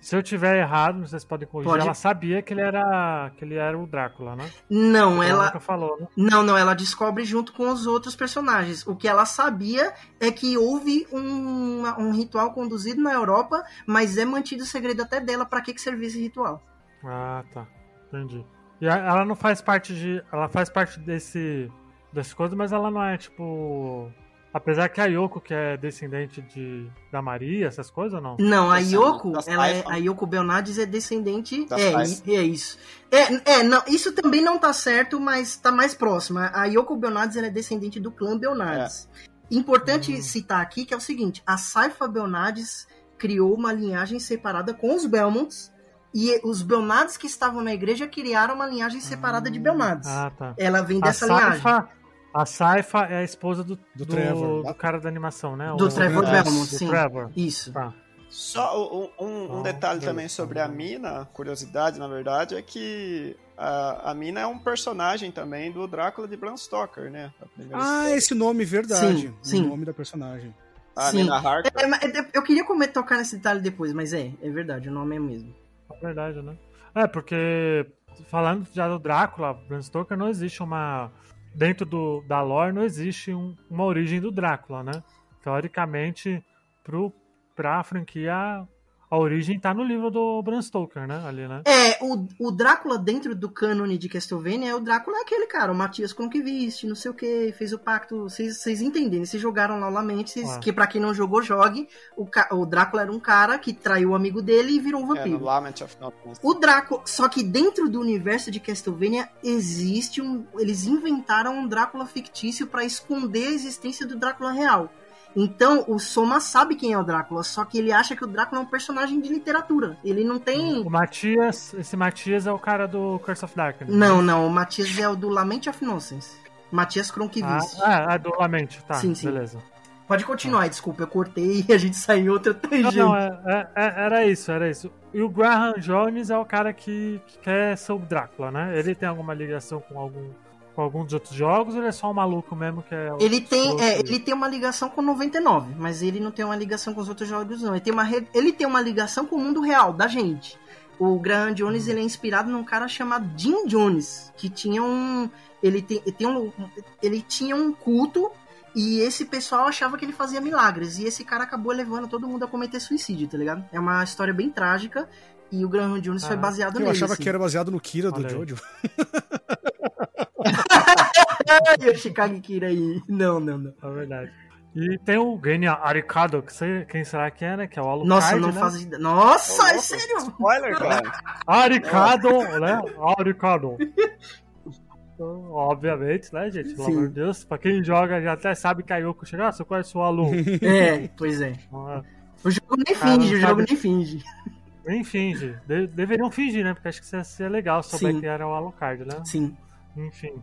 Se eu tiver errado, vocês podem corrigir. Pode. Ela sabia que ele era que ele era o Drácula, né? Não, Ela ela. nunca falou, né? Não, não, ela descobre junto com os outros personagens. O que ela sabia é que houve um, um ritual conduzido na Europa, mas é mantido segredo até dela pra que, que servia esse ritual. Ah, tá. Entendi. E ela não faz parte de. Ela faz parte desse. dessas coisas, mas ela não é tipo. Apesar que a Yoko, que é descendente de, da Maria, essas coisas, não? Não, a Yoko, ela é, a Yoko Belnades é descendente. É, é isso. É, é, não, isso também não tá certo, mas tá mais próximo. A Yoko Belnades ela é descendente do clã Belnades. Importante Hum. citar aqui que é o seguinte: a Saifa Belnades criou uma linhagem separada com os Belmonts. E os Belnades que estavam na igreja criaram uma linhagem separada de Belnades. Ah, tá. Ela vem A dessa linhagem. Saifa, a Saifa é a esposa do, Do do, Trevor. do cara da animação, né? Do O- Trevor é, Belmont, do sim. Trevor. Isso. Tá. Só um, um- Ah, detalhe também sobre a Mina, curiosidade na verdade, é que a, a Mina é um personagem também do Drácula de Bram Stoker, né? Ah, história. esse nome, verdade. Sim, sim. O nome da personagem. A sim. Mina Harker. É, mas é- eu queria comer, tocar nesse detalhe depois, mas é, é verdade, o nome é o mesmo. É verdade, né? É, porque falando já do Drácula, Bram Stoker, não existe uma. Dentro do, da lore não existe um- uma origem do Drácula, né? Teoricamente, pro, pra franquia, a origem tá no livro do Bram Stoker, né? Ali, né? É, o, o Drácula dentro do cânone de Castlevania, o Drácula é aquele cara, o Matias Conquiviste, não sei o que, fez o pacto, vocês vocês entendem, vocês jogaram lá o Lamente, vocês- Ah. que pra quem não jogou, jogue, o, o Drácula era um cara que traiu o amigo dele e virou um É, no vampiro. Lament of Nothingness. O Drácula, só que dentro do universo de Castlevania existe um. Eles inventaram um Drácula fictício pra esconder a existência do Drácula real. Então o Soma sabe quem é o Drácula, só que ele acha que o Drácula é um personagem de literatura. Ele não tem. O Matias, esse Matias é o cara do Curse of Darkness. Não, não, o Matias é o do Lament of Nonsense. Matias Ah, Kronkivist. ah, é do Lamente, tá. Sim, sim. Beleza. Pode continuar, desculpa, eu cortei e a gente saiu outra Não, tangente. não, é- é- é- era isso, era isso. E o Graham Jones é o cara que, que quer ser o Drácula, né? Ele tem alguma ligação com algum, com algum dos outros jogos ou ele é só um maluco mesmo que é. Ele tem, é, ele tem uma ligação com 99, mas ele não tem uma ligação com os outros jogos, não. Ele tem uma, re- ele tem uma ligação com o mundo real, da gente. O Graham Jones ele é inspirado num cara chamado Jim Jones, que tinha um. Ele, tem, ele, tem um, ele tinha um culto e esse pessoal achava que ele fazia milagres. E esse cara acabou levando todo mundo a cometer suicídio, tá ligado? É uma história bem trágica e o Graham Jones foi Ah, baseado Eu nele. achava assim. que era baseado no Kira do. Jojo. Ai, o Chicago Kira aí. Não, não, não. É verdade. E tem o Genya Aricado, que sei quem será que é, né? Que é o Alucard, Nossa, não né? faz ideia. Nossa, é Nossa, sério? Spoiler, cara. Aricado, né? Aricado. Então, Obviamente, né, gente? Pelo Sim. amor de Deus. Pra quem joga, já até sabe que a Yoko chega. Ah, você conhece o Alu. É, pois é. Ah, O jogo nem finge, o jogo sabe- nem finge. Nem finge. De- deveriam fingir, né? Porque acho que isso ia ser legal souber Sim. que era o Alucard, né? Sim. enfim,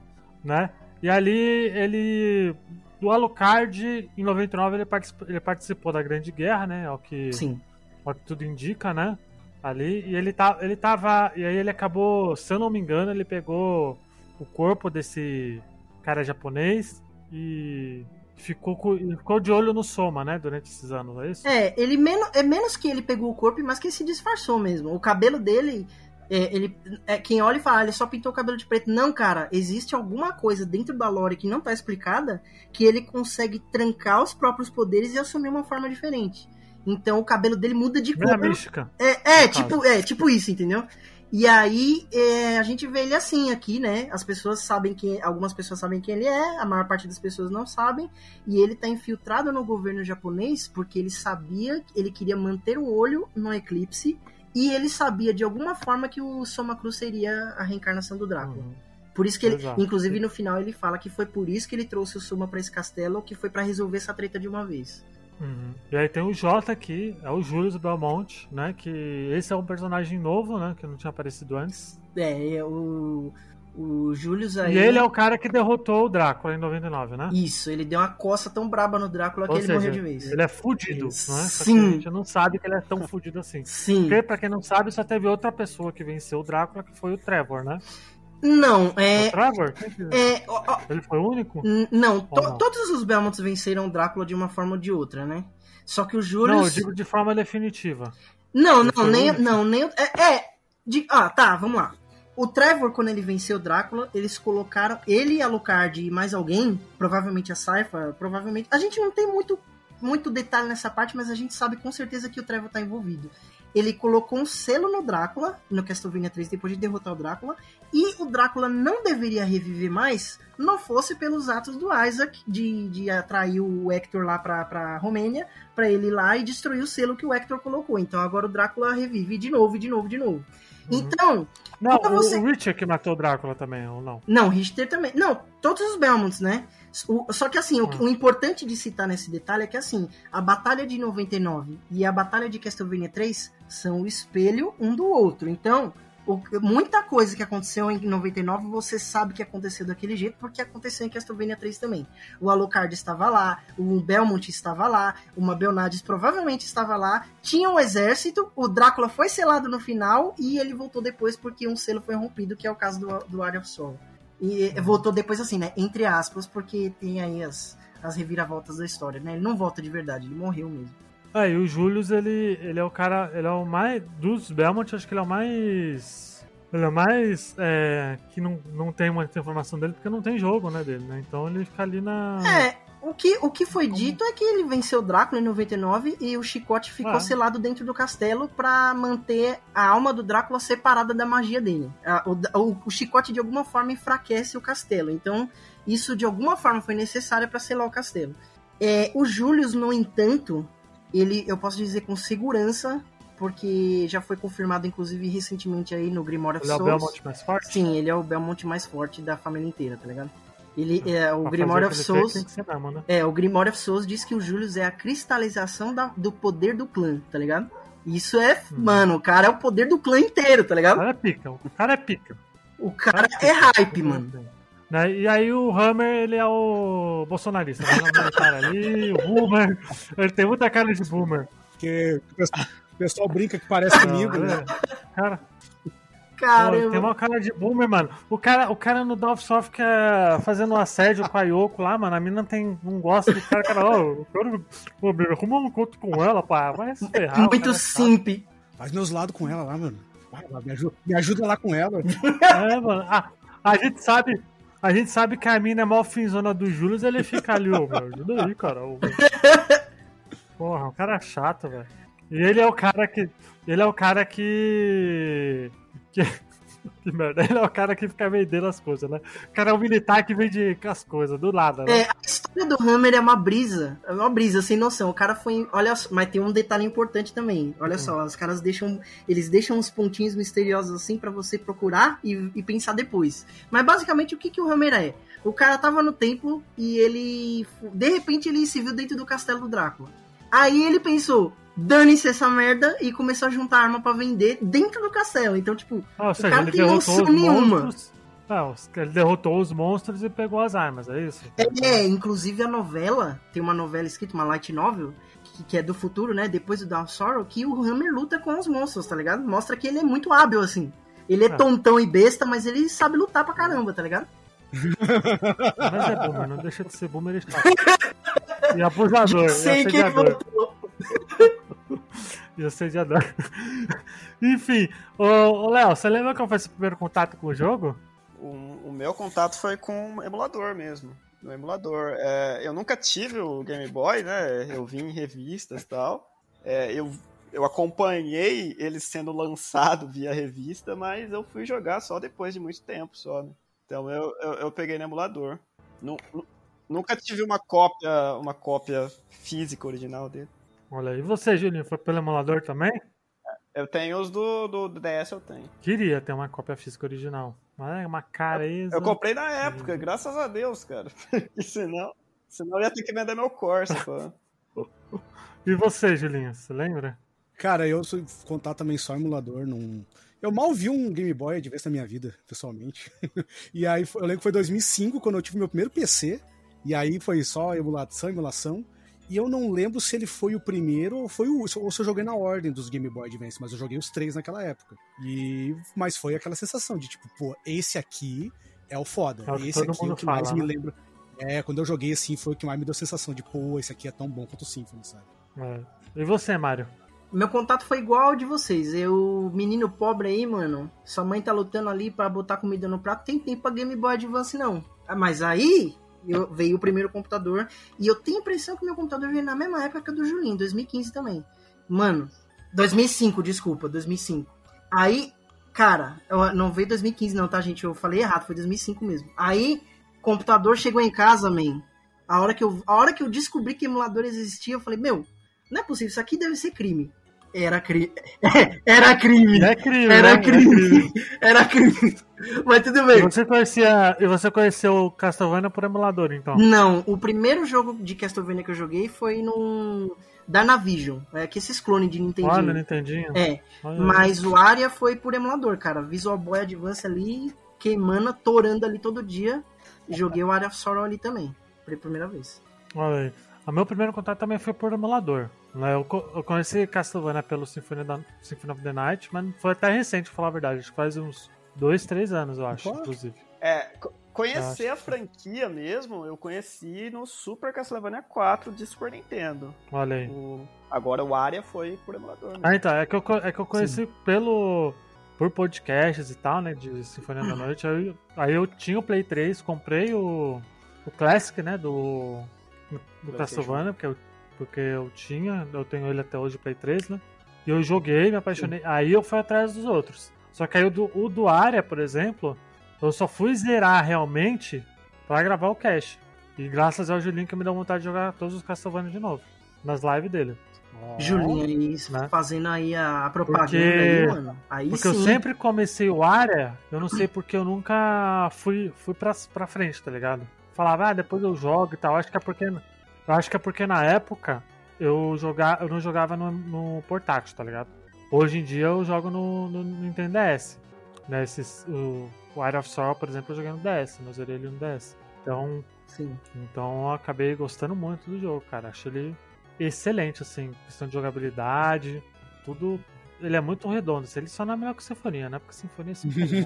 né? E ali ele. Do Alucard, em 99, ele participou, ele participou da Grande Guerra, né? É o que, Sim. o que tudo indica, né? Ali. E ele, tá, ele tava. E aí ele acabou, se eu não me engano, ele pegou o corpo desse cara japonês e ficou, ficou de olho no Soma, né? Durante esses anos, é isso? É, ele menos, é menos que ele pegou o corpo, mas que se disfarçou mesmo. O cabelo dele, é, ele, é, quem olha e fala, ah, ele só pintou o cabelo de preto. Não, cara, existe alguma coisa dentro da lore que não tá explicada que ele consegue trancar os próprios poderes e assumir uma forma diferente. Então o cabelo dele muda de Primeira cor. mística. É, é, no tipo, é tipo isso, entendeu? E aí é, a gente vê ele assim aqui, né? As pessoas sabem quem. Algumas pessoas sabem quem ele é, a maior parte das pessoas não sabem. E ele tá infiltrado no governo japonês porque ele sabia, ele queria manter o olho no eclipse. E ele sabia de alguma forma que o Soma Cruz seria a reencarnação do Drácula. Uhum. Por isso que ele, Exato. inclusive no final ele fala que foi por isso que ele trouxe o Soma pra esse castelo, que foi pra resolver essa treta de uma vez. Uhum. E aí tem o Jota aqui, é o Júlio Belmont, né? Que esse é um personagem novo, né? Que não tinha aparecido antes. É, é, o o Julius aí E ele é o cara que derrotou o Drácula em 99, né? Isso, ele deu uma coça tão braba no Drácula Ou que ele seja, morreu de vez. Ele é fudido, é? Que Sim. a gente não sabe que ele é tão fudido assim. Sim. Porque, pra quem não sabe, só teve outra pessoa que venceu o Drácula, que foi o Trevor, né? Não, O é. Trevor? Quem que- é Ele foi o único? não, to- não? todos os Belmonts venceram o Drácula de uma forma ou de outra, né? Só que o Não, eu Julius. digo de forma definitiva. Não, Ele não, o nem, não, nem. o- É, é, de- ah, tá, vamos lá. O Trevor, quando ele venceu o Drácula, eles colocaram ele, Alucard e mais alguém, provavelmente a Saifa, provavelmente. A gente não tem muito, muito detalhe nessa parte, mas a gente sabe com certeza que o Trevor tá envolvido. Ele colocou um selo no Drácula, no Castlevania 3, depois de derrotar o Drácula, e o Drácula não deveria reviver mais, não fosse pelos atos do Isaac de, de atrair o Hector lá pra, pra Romênia, pra ele ir lá e destruir o selo que o Hector colocou. Então agora o Drácula revive de novo, de novo, de novo. Uhum. Então, Não, você- o Richard que matou o Drácula também, ou não? não, Richter também. Não, todos os Belmonts, né? O- só que assim, o, Hum. o importante de citar nesse detalhe é que assim, a Batalha de 99 e a Batalha de Castlevania 3 são o espelho um do outro. Então, o- muita coisa que aconteceu em 99 você sabe que aconteceu daquele jeito porque aconteceu em Castlevania 3 também. O Alucard estava lá, o Belmont estava lá, o Mabel Nades provavelmente estava lá, tinha um exército, o Drácula foi selado no final e ele voltou depois porque um selo foi rompido, que é o caso do, do Area of Soul. E eh, voltou depois assim, né? Entre aspas, porque tem aí as, as reviravoltas da história, né? Ele não volta de verdade, ele morreu mesmo. É, e o Julius, ele, ele é o cara, ele é o mais, dos Belmont, acho que ele é o mais, ele é o mais, é, que não, não tem muita informação dele, porque não tem jogo, né, dele, né, então ele fica ali na... É, o que, o que foi dito é que ele venceu o Drácula em 99 e o chicote ficou Ah. selado dentro do castelo pra manter a alma do Drácula separada da magia dele. O, o- o chicote de alguma forma enfraquece o castelo, então isso de alguma forma foi necessário pra selar o castelo. É, o Julius, no entanto, ele, eu posso dizer com segurança, porque já foi confirmado inclusive recentemente aí no Grimoire of Ele é o Souls. Belmont mais forte? Sim, ele é o Belmont mais forte da família inteira, tá ligado? Ele é o fazer of o Souls. Mesmo, né? É, o Grimoire of Souls diz que o Julius é a cristalização da- do poder do clã, tá ligado? Isso é, Hum. mano, o cara é o poder do clã inteiro, tá O ligado? cara é pica, o cara é pica. O cara é hype, mano. Né, E aí o Hammer, ele é o bolsonarista, né? O cara ali, o Boomer, ele tem muita cara de Boomer. Porque o pessoal, o pessoal brinca que parece comigo, Não, né? é- Cara, Pô, Caramba. tem uma cara de boomer, mano. O cara, o cara no of Soft fica fazendo um assédio com a Yoko lá, mano. A mina tem, não gosta do cara, cara, ó, eu quero, pô, meu, arruma um encontro com ela, pá. Vai se ferrar. Muito cara é simp. Faz meus lados com ela lá, mano. Vai lá, me, ajuda, me ajuda lá com ela. É, mano. A, a gente sabe. A gente sabe que a mina é mó finzona do Julius, ele fica ali, ô, meu, ajuda aí, cara. ô. Porra, o cara é chato, velho. E ele é o cara que. Ele é o cara que. que que merda. Ele é o cara que fica vendendo as coisas, né? O cara é o militar que vende as coisas, do nada, né? É, a história do Hammer é uma brisa. É uma brisa, sem noção. O cara foi. Olha só, mas tem um detalhe importante também. Olha Hum. só, os caras deixam. Eles deixam uns pontinhos misteriosos assim pra você procurar e, e pensar depois. Mas basicamente o que, que o Hammer é? O cara tava no templo e ele. De repente ele se viu dentro do castelo do Drácula. Aí ele pensou. Dane-se essa merda e começou a juntar arma pra vender dentro do castelo. Então, tipo, Ah, seja, cara ele tem noção nenhuma. monstros. Não, ele derrotou os monstros e pegou as armas, é isso? É, inclusive a novela, tem uma novela escrita, uma light novel, que, que é do futuro, né? Depois do Dark Sorrow, que o Hammer luta com os monstros, tá ligado? Mostra que ele é muito hábil, assim. Ele é Ah. tontão e besta, mas ele sabe lutar pra caramba, tá ligado? Mas é boomer, não deixa de ser boomer e. E abusador, e Sei quem assediador. Votou. E assediador. Enfim, ô, Léo, você lembra qual foi seu primeiro contato com o jogo? O, o meu contato foi com o emulador mesmo. No emulador. É, eu nunca tive o Game Boy, né? Eu vi em revistas e tal. É, eu, eu acompanhei ele sendo lançado via revista, mas eu fui jogar só depois de muito tempo só, né? Então eu, eu, eu peguei no emulador. Nu- nu- nunca tive uma cópia, uma cópia física original dele. Olha aí, e você, Julinho, foi pelo emulador também? Eu tenho os do, do, do DS, eu tenho. Queria ter uma cópia física original. Mas é uma careza. Eu comprei na época, graças a Deus, cara. E senão, senão eu ia ter que vender meu Corsa, pô. E você, Julinho, você lembra? Cara, eu sou contar também só emulador, não. Eu mal vi um Game Boy de vez na minha vida, pessoalmente. e aí eu lembro que foi 2005 quando eu tive meu primeiro PC. E aí foi só emulação, emulação. E eu não lembro se ele foi o primeiro ou foi o ou se eu joguei na ordem dos Game Boy Advance, mas eu joguei os três naquela época. E mas foi aquela sensação de tipo, pô, esse aqui é o foda. É o esse aqui é o que mais fala, me né? lembra. É, quando eu joguei assim, foi o que mais me deu a sensação de, pô, esse aqui é tão bom quanto o Symphony, sabe? É. E você, Mário? Meu contato foi igual ao de vocês. Eu, menino pobre aí, mano, sua mãe tá lutando ali pra botar comida no prato, tem tempo pra Game Boy Advance não. Ah, Mas aí eu, veio o primeiro computador e eu tenho a impressão que meu computador veio na mesma época que o do Julinho, 2015 também. Mano, 2005, desculpa, 2005. Aí, cara, não veio 2015 não, tá, gente? Eu falei errado, foi 2005 mesmo. Aí, computador chegou em casa, man. A hora que eu, a hora que eu descobri que emulador existia, eu falei, meu, não é possível, isso aqui deve ser crime. Era crime. Era crime. É crime, Era né? É crime. Era crime. Mas tudo E bem. você conhecia. E você conheceu o Castlevania por emulador, então? Não, o primeiro jogo de Castlevania que eu joguei foi num Dynavision. É que esses clones de Nintendo. Olha, Nintendinho. É, Olha. mas o Aria foi por emulador, cara. Visual Boy Advance ali, queimando, torando ali todo dia. E joguei o Aria of Sorrow ali também. Pela primeira vez. Olha aí. O meu primeiro contato também foi por emulador. Né? Eu, co- eu conheci Castlevania pelo Symphony, da, Symphony of the Night, mas foi até recente, pra falar a verdade. Acho que faz uns dois, três anos, eu acho, Opa. inclusive. É, co- conhecer a franquia mesmo, eu conheci no Super Castlevania 4 de Super Nintendo. Olha aí. O- agora o Aria foi por emulador. Né? Ah, então, é que eu, é que eu conheci pelo. Por podcasts e tal, né? De Sinfonia da Noite. Aí, aí eu tinha o Play 3, comprei o, o Classic, né? Do. Do Castlevania, porque eu, porque eu tinha, eu tenho ele até hoje, Play 3, né? E eu joguei, me apaixonei. Aí eu fui atrás dos outros. Só que aí o do, o do Aria, por exemplo, eu só fui zerar realmente pra gravar o cache. E graças ao Julinho que me deu vontade de jogar todos os Castlevania de novo. Nas lives dele. Julinho aí Né? fazendo aí a, a propaganda Porque- aí, mano. Aí Porque sim. eu sempre comecei o área, eu não sei porque eu nunca fui, fui pra, pra frente, tá ligado? Falava, ah, depois eu jogo e tal. Acho que é porque. Eu acho que é porque na época eu, jogar, eu não jogava no, no portátil, tá ligado? Hoje em dia eu jogo no, no Nintendo DS. Né? Esses, o, o Area of Sorrow, por exemplo, eu joguei no DS, mas zerei ele no DS. Então, Sim. então eu acabei gostando muito do jogo, cara. Achei ele excelente, assim, questão de jogabilidade, tudo. Ele é muito redondo. Se ele só não é melhor que Sinfonia, né? Porque Sinfonia é Sinfonia.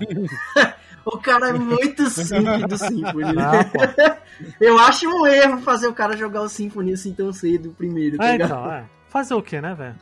O cara é muito simp do Symphony? Ah. Eu acho um erro fazer o cara jogar o Symphony assim tão cedo primeiro, tá É, então, é. Fazer o que, né, velho?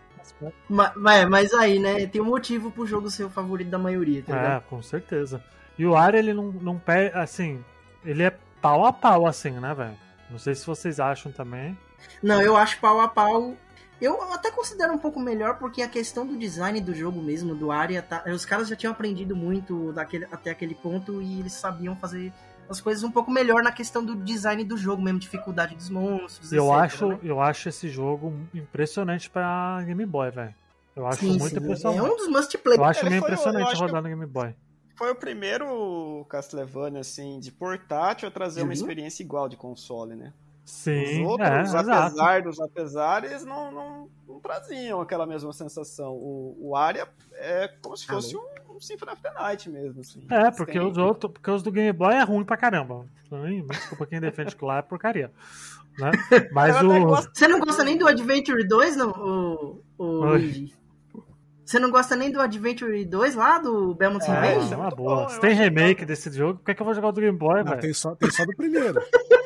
Ma- Mas, mas aí, né, tem um motivo pro jogo ser o favorito da maioria, tá É, ligado? com certeza. E o Aria, ele não, não perde, assim, ele é pau a pau, assim, né, velho? Não sei se vocês acham também. Não, eu acho pau a pau. Eu até considero um pouco melhor porque a questão do design do jogo mesmo, do área, tá, os caras já tinham aprendido muito daquele, até aquele ponto e eles sabiam fazer as coisas um pouco melhor na questão do design do jogo mesmo, dificuldade dos monstros, Eu etc, acho, né? eu acho esse jogo impressionante pra Game Boy, velho. Eu acho Sim, muito sim, é impressionante. um dos must play. Eu acho Ele meio o- impressionante que- rodar no Game Boy. Foi o primeiro Castlevania, assim, de portátil a trazer uma Julinho? experiência igual de console, né? Sim, Os outros, é, exato. apesar dos apesares, não, não, não traziam aquela mesma sensação. O, o Aria é como se fosse um, um Symphony of the Night mesmo. Assim. É, porque Tem- os outros, porque os do Game Boy é ruim pra caramba. Desculpa quem defende que lá é porcaria. Né? Mas o. gosto- Você não gosta nem do Adventure 2, não, o, o? Você não gosta nem do Adventure 2 lá, do Belmont É, Ah, Revenge? isso é uma boa. bom, Se tem remake legal. desse jogo, por que, que eu vou jogar o do Game Boy, Não, velho? tem só, tem só do primeiro.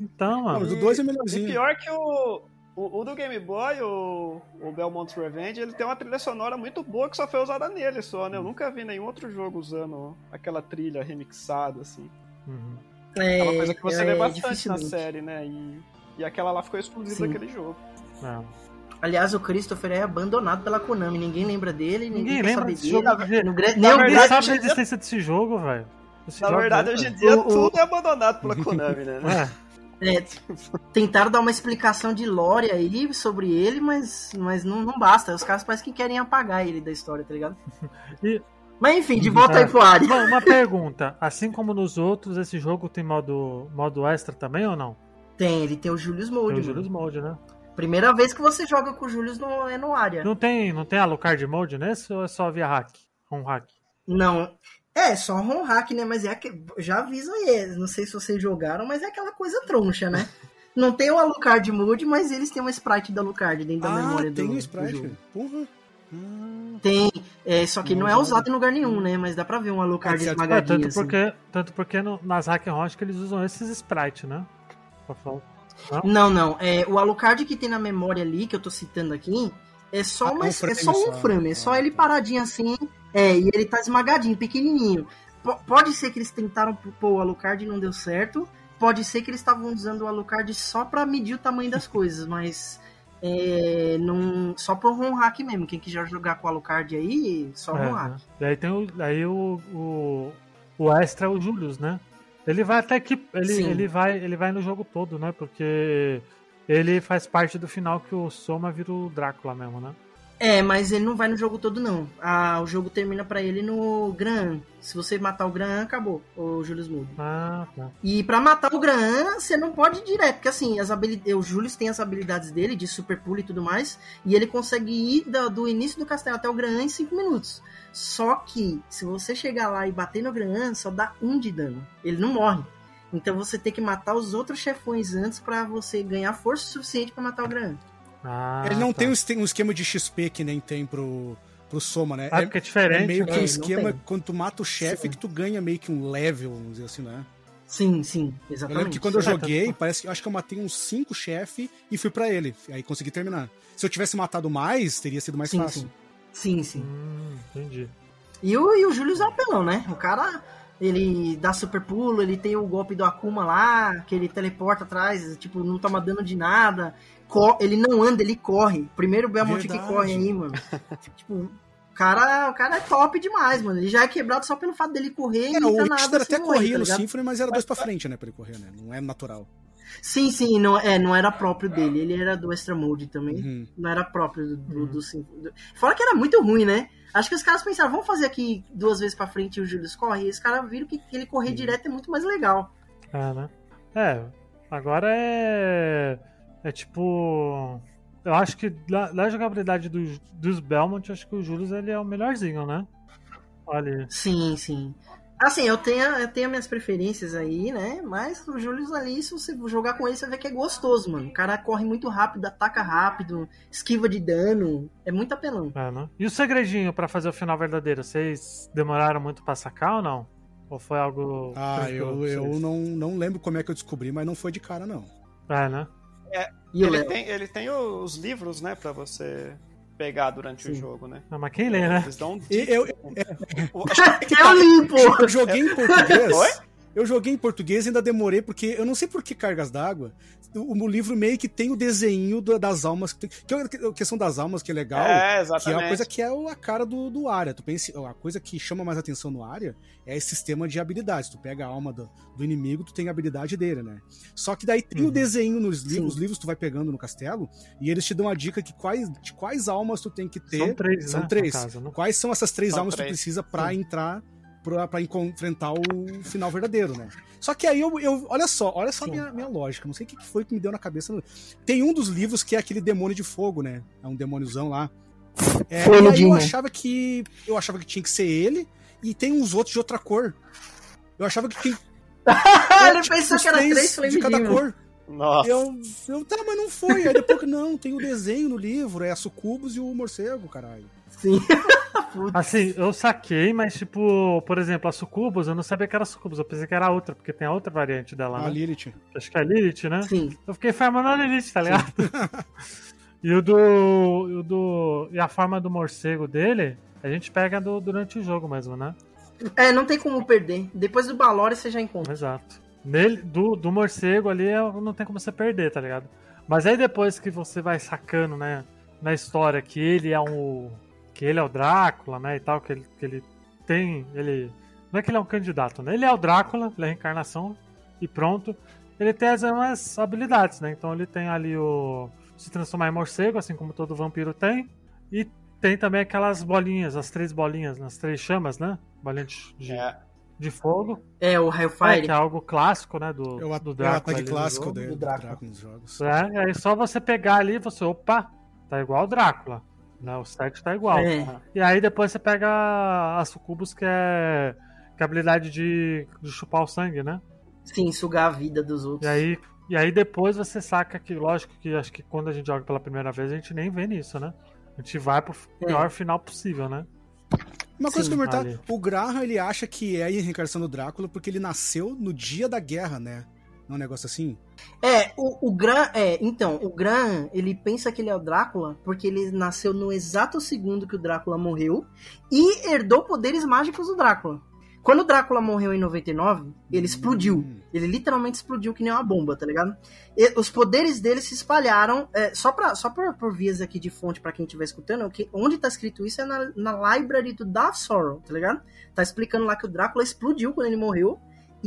Então, Não, mano. do 2 é E melhorzinho. pior que o, o, o do Game Boy, o, o Belmont's Revenge, ele tem uma trilha sonora muito boa que só foi usada nele só, né? Eu nunca vi nenhum outro jogo usando aquela trilha remixada, assim. Uhum. É, É uma coisa que você é, vê bastante na série, né? E, e aquela lá ficou exclusiva Sim. daquele jogo. É. Aliás, o Christopher é abandonado pela Konami. Ninguém lembra dele, ninguém, Ninguém lembra desse dele. jogo. No Na nem o verdade, sabe dia- existência desse jogo, velho. Na verdade, é- hoje em dia O- o- tudo é abandonado pela Konami, né? É, tentaram dar uma explicação de lore aí sobre ele, mas, mas não, não basta. Os caras parecem que querem apagar ele da história, tá ligado? E- Mas enfim, de volta É. aí pro Ari. Bom, uma pergunta. Assim como nos outros, esse jogo tem modo, modo extra também ou não? Tem, ele tem o Julius Tem Mode. o mano. Julius Mode, né? Primeira vez que você joga com o Julius no, é no área. Não tem, não tem Alucard Mode nesse ou é só via hack? Um hack? Não. É, só um hack, né? Mas é que. Já aviso aí. Não sei se vocês jogaram, mas é aquela coisa troncha, né? Não tem o Alucard Mode, mas eles têm uma sprite da Alucard dentro da Ah, memória do, tem o do Sprite. jogo. Porra. Tem, é, só que não, Não é usado em lugar nenhum, né? Mas dá pra ver um Alucard. É, esmagadinho, tanto assim. porque, tanto porque no- nas hack and rush que eles usam esses sprites, né? Não, não. É, o Alucard que tem na memória ali, que eu tô citando aqui, é só, Ah, uma, um é frame só um frame. É só ele paradinho assim. É, e ele tá esmagadinho, pequenininho. P- pode ser que eles tentaram pôr o Alucard e não deu certo. Pode ser que eles estavam usando o Alucard só pra medir o tamanho das coisas, mas é, não, só pro ROM hack mesmo. Quem quiser jogar com o Alucard aí, só É, ROM hack. né? Daí tem o, aí o, o, o extra o Julius, né? Ele vai até que. Ele, Sim. ele, vai, ele vai no jogo todo, né? Porque ele faz parte do final que o Soma vira o Drácula mesmo, né? É, mas ele não vai no jogo todo, não. Ah, o jogo termina pra ele no Gran. Se você matar o Gran, acabou o Julius Mudo. Ah, tá. E pra matar o Gran, você não pode ir direto, porque assim, as habilidades, o Julius tem as habilidades dele, de super pulo e tudo mais, e ele consegue ir do, do início do castelo até o Gran em 5 minutos. Só que, se você chegar lá e bater no Gran, só dá um de dano. Ele não morre. Então você tem que matar os outros chefões antes pra você ganhar força suficiente pra matar o Gran. Ah, Ele não tá. tem um esque- esquema de XP que nem tem pro, pro Soma, né? Ah, É- porque é diferente. É meio que né? um não esquema tem. quando tu mata o chefe que tu ganha meio que um level, vamos dizer assim, né? Sim, sim, Eu exatamente. lembro que quando eu É, joguei, parece que eu acho que eu matei uns 5 chefes e fui pra ele. Aí consegui terminar. Se eu tivesse matado mais, teria sido mais sim, fácil. sim. Sim, sim. Hum, entendi. E o, e o Julius é um apelão, né? O cara, ele dá super pulo, ele tem o golpe do Akuma lá, que ele teleporta atrás, tipo, não toma dano de nada. Ele não anda, ele corre. Primeiro Belmont que Verdade. corre aí, mano. tipo, o cara, o cara é top demais, mano. Ele já é quebrado só pelo fato dele correr e É, não o tá nada. Até corria tá no? Symphony, mas era dois pra frente, né? Pra ele correr, né? Não é natural. Sim, sim, não, é, não era próprio dele. Ele era do Extra Mode também. Uhum. Não era próprio do, do, Uhum. do Symphony. do- Fora que era muito ruim, né? Acho que os caras pensaram, vamos fazer aqui duas vezes pra frente e o Julius corre. E os caras viram que ele correr Sim. direto é muito mais legal. É, né? É, agora é. É tipo. Eu acho que da, da jogabilidade dos, dos Belmont, acho que o Julius ele é o melhorzinho, né? Olha aí. Sim, sim. Assim, eu tenho, eu tenho minhas preferências aí, né? Mas o Julius ali, se você jogar com ele, você vê que é gostoso, mano. O cara corre muito rápido, ataca rápido, esquiva de dano. É muito apelão. É, né? E o segredinho pra fazer o final verdadeiro? Vocês demoraram muito pra sacar ou não? Ou foi algo. Ah, eu, eu não, não lembro como é que eu descobri, mas não foi de cara, não. É, né? E o Ele tem, ele tem os livros, né, pra você pegar durante o Sim. jogo, né? Ah, mas quem lê, né? Eles dão E eu, o- Eu limpo! eu joguei em português. Oi? Eu joguei em português e ainda demorei, porque eu não sei por que cargas d'água. O, o livro meio que tem o desenho da- das almas. Que, é a questão das almas que é legal. É, Que é exatamente. uma coisa que é a cara do, do área. Tu pensa, a coisa que chama mais atenção no área é esse sistema de habilidades. Tu pega a alma do, do inimigo, tu tem a habilidade dele, né? Só que daí tem Uhum. o desenho nos livros, os livros que tu vai pegando no castelo, e eles te dão a dica que quais, de quais almas tu tem que ter. São três, São né? três. Caso, né? Quais são essas três São almas que tu precisa pra Sim. entrar pra, pra encon- enfrentar o final verdadeiro, né? Só que aí eu, eu olha só, olha só a minha, minha lógica. Não sei o que foi que me deu na cabeça. Tem um dos livros que é aquele demônio de fogo, né? É um demôniozão lá. É, e aí eu achava que. Eu achava que tinha que ser ele, e tem uns outros de outra cor. Eu achava que tinha ele tipo, pensou que era três de Flame cada cor. Nossa. Eu, eu, tá, mas não foi. Aí depois que não, tem o desenho no livro, é a Sucubus e o morcego, caralho. Sim. Assim, eu saquei, mas tipo, por exemplo, a Sucubus, eu não sabia que era Sucubus, eu pensei que era outra, porque tem a outra variante dela, A né? Lilith. Acho que é a Lilith, né? Sim. Eu fiquei farmando a Lilith, tá ligado? e o do, e o do. E a forma do morcego dele, a gente pega do- durante o jogo mesmo, né? É, não tem como perder. Depois do Balori você já encontra. Exato. Nele, do, do morcego ali é- não tem como você perder, tá ligado? Mas aí depois que você vai sacando, né, na história que ele é um. Que ele é o Drácula, né? E tal, que ele, que ele tem. Ele. Não é que ele é um candidato, né? Ele é o Drácula, ele é a reencarnação, e pronto. Ele tem as mesmas habilidades, né? Então ele tem ali o. se transformar em morcego, assim como todo vampiro tem. E tem também aquelas bolinhas, as três bolinhas, as três chamas, né? Bolinha de, de, É. de fogo. É, o É, Hellfire. que é algo clássico, né? Do, É o, do é o Drácula. ataque ali no clássico jogo. dele, do do Drácula. Drácula nos jogos. É, e aí só você pegar ali e você, opa, tá igual o Drácula. Né? O set tá igual. É. E aí depois você pega a Sucubus, que é, que é a habilidade de, de chupar o sangue, né? Sim, sugar a vida dos E outros. aí, e aí depois você saca que, lógico que acho que quando a gente joga pela primeira vez, a gente nem vê nisso, né? A gente vai pro É. pior final possível, né? Uma coisa Sim, que eu perguntar, ali. o Graham ele acha que é a reencarnação do Drácula porque ele nasceu no dia da guerra, né? É um negócio assim? É, o, o Gran. É, então, o Gran, ele pensa que ele é o Drácula porque ele nasceu no exato segundo que o Drácula morreu e herdou poderes mágicos do Drácula. Quando o Drácula morreu em 99, ele explodiu. Hum. Ele literalmente explodiu que nem uma bomba, tá ligado? E os poderes dele se espalharam. é, só pra, só por, por vias aqui de fonte pra quem estiver escutando, que, onde tá escrito isso é na, na library do Dark Sorrow, tá ligado? Tá explicando lá que o Drácula explodiu quando ele morreu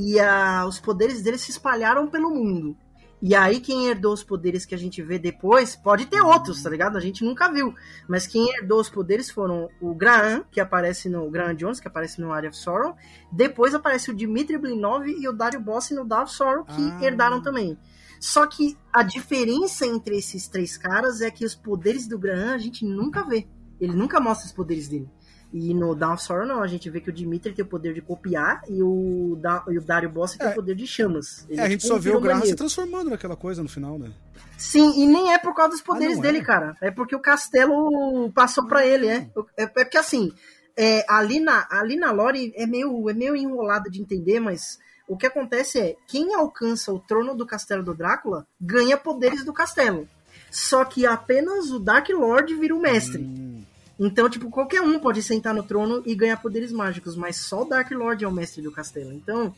e ah, os poderes dele se espalharam pelo mundo. E aí quem herdou os poderes que a gente vê depois, pode ter outros, tá ligado? A gente nunca viu. Mas quem herdou os poderes foram o Graham, que aparece no Graham Jones, que aparece no Area of Sorrow. Depois aparece o Dmitry Blinov e o Dario Bossi no Dark Sorrow, que Ah. herdaram também. Só que a diferença entre esses três caras é que os poderes do Graham a gente nunca vê. Ele nunca mostra os poderes dele. E no Down of Sorrow não, a gente vê que o Dimitri tem o poder de copiar e o, da, e o Dario Bossi tem É. o poder de chamas. Ele É, a gente tipo só vê o Graham se transformando naquela coisa no final, né? Sim, e nem é por causa dos poderes não dele, é? cara. É porque o castelo passou pra ele, é. É, é porque assim, é, ali, na, ali na lore é meio, é meio enrolado de entender, mas o que acontece é, quem alcança o trono do castelo do Drácula ganha poderes do castelo. Só que apenas o Dark Lord vira o mestre. Hum. Então, tipo, qualquer um pode sentar no trono e ganhar poderes mágicos, mas só o Dark Lord é o mestre do castelo. Então,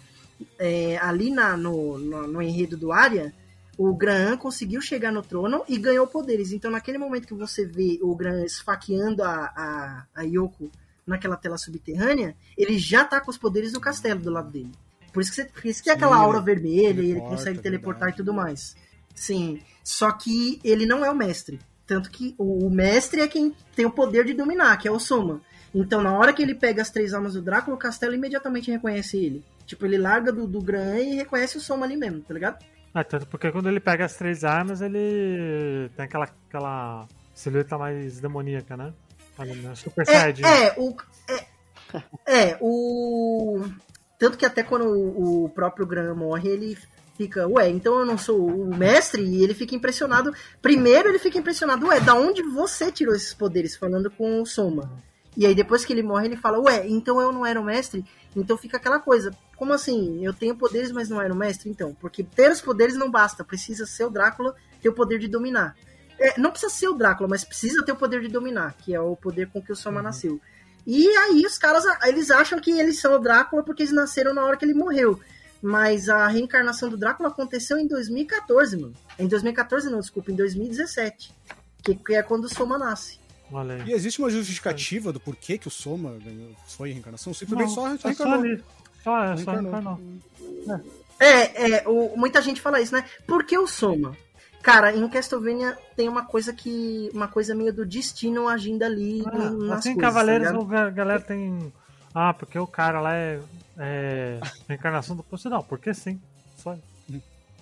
é, ali na, no, no, no enredo do Arya, o Graham conseguiu chegar no trono e ganhou poderes. Então, naquele momento que você vê o Graham esfaqueando a, a, a Yoko naquela tela subterrânea, ele já tá com os poderes do castelo do lado dele. Por isso que, você, por isso que é aquela Sim, aura ele vermelha e ele teleporta, consegue teleportar verdade. e tudo mais. Sim. Só que ele não é o mestre. Tanto que o, mestre é quem tem o poder de dominar, que é o Soma. Então, na hora que ele pega as três almas do Drácula, o castelo imediatamente reconhece ele. Tipo, ele larga do, do Gran e reconhece o Soma ali mesmo, tá ligado? Ah, tanto porque quando ele pega as três armas, ele tem aquela, aquela silhueta mais demoníaca, né? Super Saiyajin. É, é, o. É, é, o. Tanto que até quando o, o próprio Gran morre, ele fica, ué, então eu não sou o mestre? E ele fica impressionado. Primeiro ele fica impressionado, ué, da onde você tirou esses poderes? Falando com o Soma. E aí depois que ele morre, ele fala, ué, então eu não era o mestre? Então fica aquela coisa, como assim? Eu tenho poderes, mas não era o mestre? Então, porque ter os poderes não basta, precisa ser o Drácula ter o poder de dominar. É, não precisa ser o Drácula, mas precisa ter o poder de dominar, que é o poder com que o Soma nasceu. E aí os caras, eles acham que eles são o Drácula porque eles nasceram na hora que ele morreu. Mas a reencarnação do Drácula aconteceu em 2014, mano. Em 2014 não, desculpa, em 2017. Que, que é quando o Soma nasce. Olha aí. E existe uma justificativa do porquê que o Soma foi a reencarnação? Simplesmente Não, só, só é só reencarnou. Só, é, só Reencarnou. encarnou. É, é, o- muita gente fala isso, né? Por que o Soma? Cara, em Castlevania tem uma coisa que. Uma coisa meio do destino agindo ali Ah, nas assim, coisas, Cavaleiros, tá ligado? o ga- galera tem Ah, porque o cara lá é, é reencarnação do Poço. Não, porque sim. Só.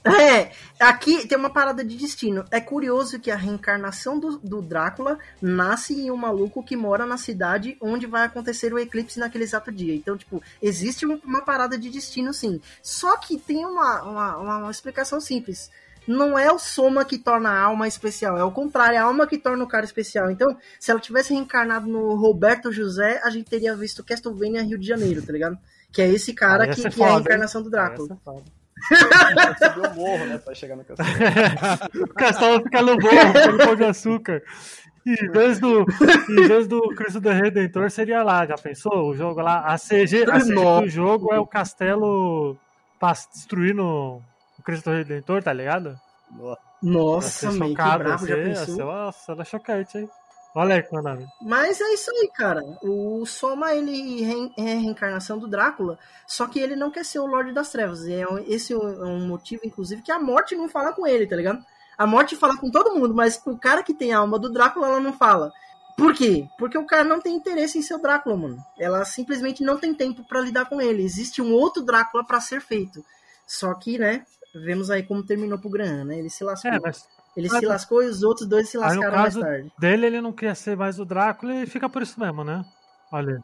É, aqui tem uma parada de destino. É curioso que a reencarnação do, do, Drácula nasce em um maluco que mora na cidade onde vai acontecer o eclipse naquele exato dia. Então, tipo, existe uma parada de destino, sim. Só que tem uma, uma, uma explicação simples não é o Soma que torna a alma especial, é o contrário, é a alma que torna o cara especial. Então, se ela tivesse reencarnado no Roberto José, a gente teria visto Castlevania Rio de Janeiro, tá ligado? Que é esse cara que, que foda, é a reencarnação do Drácula. O morro, né, pra chegar no castelo. o castelo fica no morro, no pão de açúcar. Em vez, do, em vez do Cristo do Redentor, seria lá, já pensou? O jogo lá, a CG, a CG do jogo é o castelo pra destruir no, o Cristo Redentor, tá ligado? Nossa, man, que bravo, já pensou? Nossa, ela é chocante, hein? Olha aí. Mas é isso aí, cara. O Soma, ele é a reencarnação do Drácula, só que ele não quer ser o Lorde das Trevas. E é esse é um motivo, inclusive, que a morte não fala com ele, tá ligado? A morte fala com todo mundo, mas o cara que tem a alma do Drácula, ela não fala. Por quê? Porque o cara não tem interesse em ser o Drácula, mano. Ela simplesmente não tem tempo para lidar com ele. Existe um outro Drácula para ser feito. Só que, né, vemos aí como terminou pro Gran, né? Ele se lascou. É, mas... Ele mas... se lascou e os outros dois se lascaram mais tarde. Dele, ele não quer ser mais o Drácula e fica por isso mesmo, né? Olha.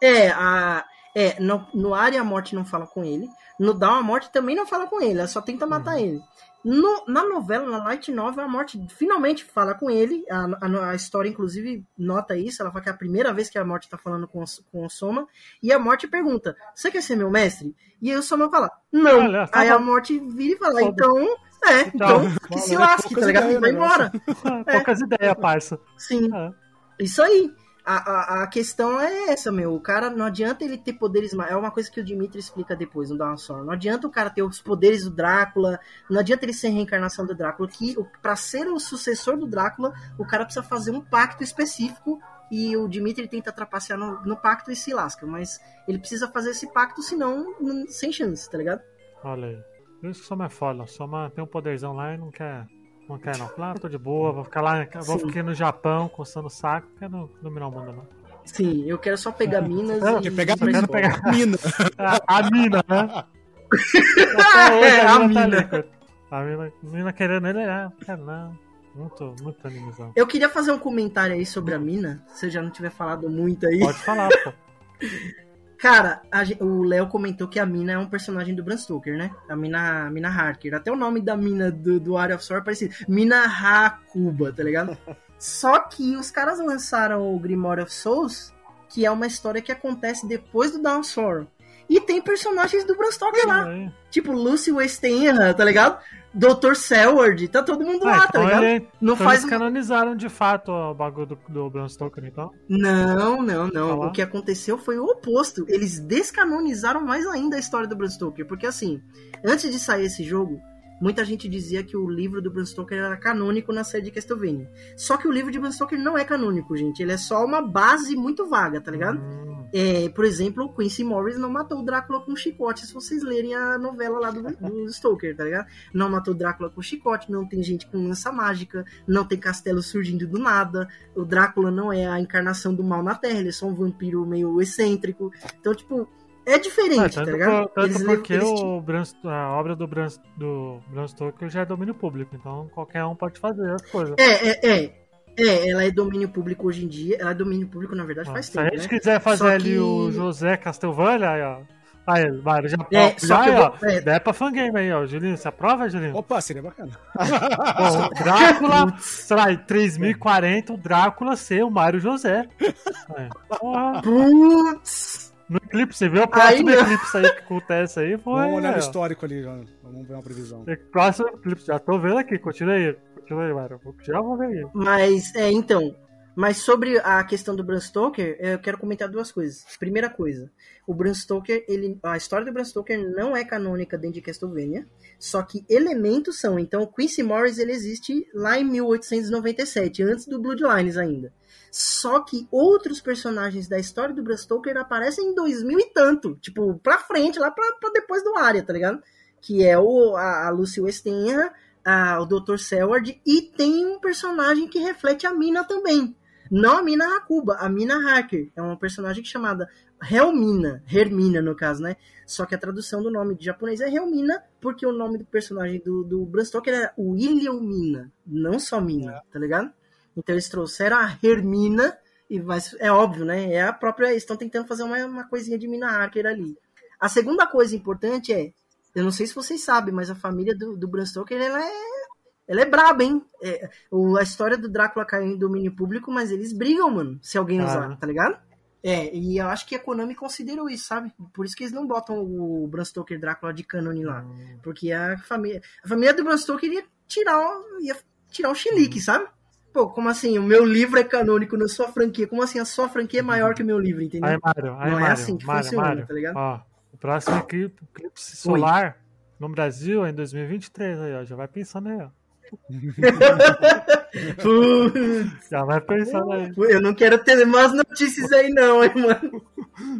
É, a. É, no, no Área a morte não fala com ele. No Down a morte também não fala com ele, ela só tenta matar uhum. ele. No, na novela, na Light Novel, a Morte finalmente fala com ele. A, a, a, história, inclusive, nota isso. Ela fala que é a primeira vez que a Morte tá falando com, com o Soma. E a Morte pergunta: Você quer ser meu mestre? E aí o Soma fala: Não. Olha, tá aí a Morte vira e fala: Então. É, então, então que se lasque, tá ligado? Vai né? embora. Poucas é. ideias, parça. Sim. É. Isso aí a, a, a, questão é essa, meu. O cara não adianta ele ter poderes. É uma coisa que o Dimitri explica depois no Dinosaur. Não adianta o cara ter os poderes do Drácula. Não adianta ele ser reencarnação do Drácula. Que para ser o sucessor do Drácula, o cara precisa fazer um pacto específico. E o Dimitri tenta trapacear no, no pacto e se lasca. Mas ele precisa fazer esse pacto, senão, sem chance, tá ligado? Olha aí. Por isso que Soma é foda. Soma tem um poderzão lá e não quer não quer não. Claro, tô de boa, vou ficar lá, vou ficar no Japão coçando o saco, quero dominar o mundo não. Sim, eu quero só pegar minas eu e. Pegar, eu quero pegar mina. a, a mina, né? é, a, a mina. Tá a mina, mina querendo ele, ah, quero não. Muito, muito animizão. Eu queria fazer um comentário aí sobre a mina, se você já não tiver falado muito aí. Pode falar, pô. Cara, a, o Léo comentou que a mina é um personagem do Bram Stoker, né? A mina, a mina Harker. Até o nome da mina do, do Area of Sword é parecido. Mina Hakuba, tá ligado? Só que os caras lançaram o Grimoire of Souls, que é uma história que acontece depois do Dawn Sorrow. E tem personagens do Bram Stoker lá. É. Tipo Lucy Westenra, tá ligado? Dr. Selward, tá todo mundo lá, tá então ligado? Ele, não então faz eles canonizaram de fato o bagulho do, do Bram Stoker, então? Não, não, não. Tá o que aconteceu foi o oposto. Eles descanonizaram mais ainda a história do Bram Stoker, porque assim, antes de sair esse jogo, muita gente dizia que o livro do Bram Stoker era canônico na série de Castlevania. Só que o livro de Bram Stoker não é canônico, gente. Ele é só uma base muito vaga, tá ligado? Hum. É, por exemplo, o Quincy Morris não matou o Drácula com chicote, se vocês lerem a novela lá do, do Stoker, tá ligado? Não matou o Drácula com chicote, não tem gente com lança mágica, não tem castelo surgindo do nada. O Drácula não é a encarnação do mal na Terra, ele é só um vampiro meio excêntrico. Então, tipo, é diferente, ah, tá ligado? Por, tanto porque eles... o Bram, a obra do Bram, do Bram Stoker já é domínio público, então qualquer um pode fazer as coisas. É, é, é. É, ela é domínio público hoje em dia. Ela é domínio público, na verdade, ah, faz tempo. Se a gente né? quiser fazer ali o José Castelvania, aí, ó. Aí, Mário, já, é, já aí, ó. Vou, é. Der pra fangame aí, ó. Julinho, você aprova, Julinho? Opa, seria bacana. Bom, Drácula, sei lá, em 3040, o Drácula ser o Mário José. É. Putz! No eclipse, você viu a próxima eclipse aí que acontece aí? Foi, Vamos olhar no histórico ali, já. vamos ver uma previsão. Próximo eclipse, já tô vendo aqui, continua aí. Continua aí, Mário. Já vou ver aí. Mas, é, então. Mas sobre a questão do Bram Stoker, eu quero comentar duas coisas. Primeira coisa, o Bram Stoker, ele, a história do Bram Stoker não é canônica dentro de Castlevania, só que elementos são. Então, o Quincy Morris ele existe lá em 1897, antes do Bloodlines ainda. Só que outros personagens da história do Bram Stoker aparecem em 2000 e tanto. Tipo, pra frente, lá pra, pra depois do Arya, tá ligado? Que é o, a, a Lucy Westenra, a, o Dr. Selward, e tem um personagem que reflete a Mina também. Não a Mina Hakuba, a Mina Harker. É uma personagem chamada Helmina, Hermina no caso, né? Só que a tradução do nome de japonês é Helmina, porque o nome do personagem do, do Bram Stoker é William Mina, não só Mina, tá ligado? Então eles trouxeram a Hermina, e vai, é óbvio, né? É a própria. Estão tentando fazer uma, uma coisinha de Mina Harker ali. A segunda coisa importante é, eu não sei se vocês sabem, mas a família do, do Bram Stoker ela é, ela é braba, hein? É, o, a história do Drácula caiu em domínio público, mas eles brigam, mano, se alguém usar, tá ligado? É, e eu acho que a Konami considerou isso, sabe? Por isso que eles não botam o Bram Stoker Drácula de cânone lá. Porque a família, a família do Bram Stoker ia tirar, ia tirar o chilique, sabe? Pô, como assim? O meu livro é canônico na sua franquia. Como assim a sua franquia é maior que o meu livro, entendeu? Aí, Mário, aí, Não é Mário, assim que Mário, funciona, Mário, tá ligado? Ó, o próximo eclipse, eclipse solar no Brasil é em 2023 aí, ó. Já vai pensando aí, ó. Putz, Já vai pensando aí. eu não quero ter mais notícias aí não, hein, mano.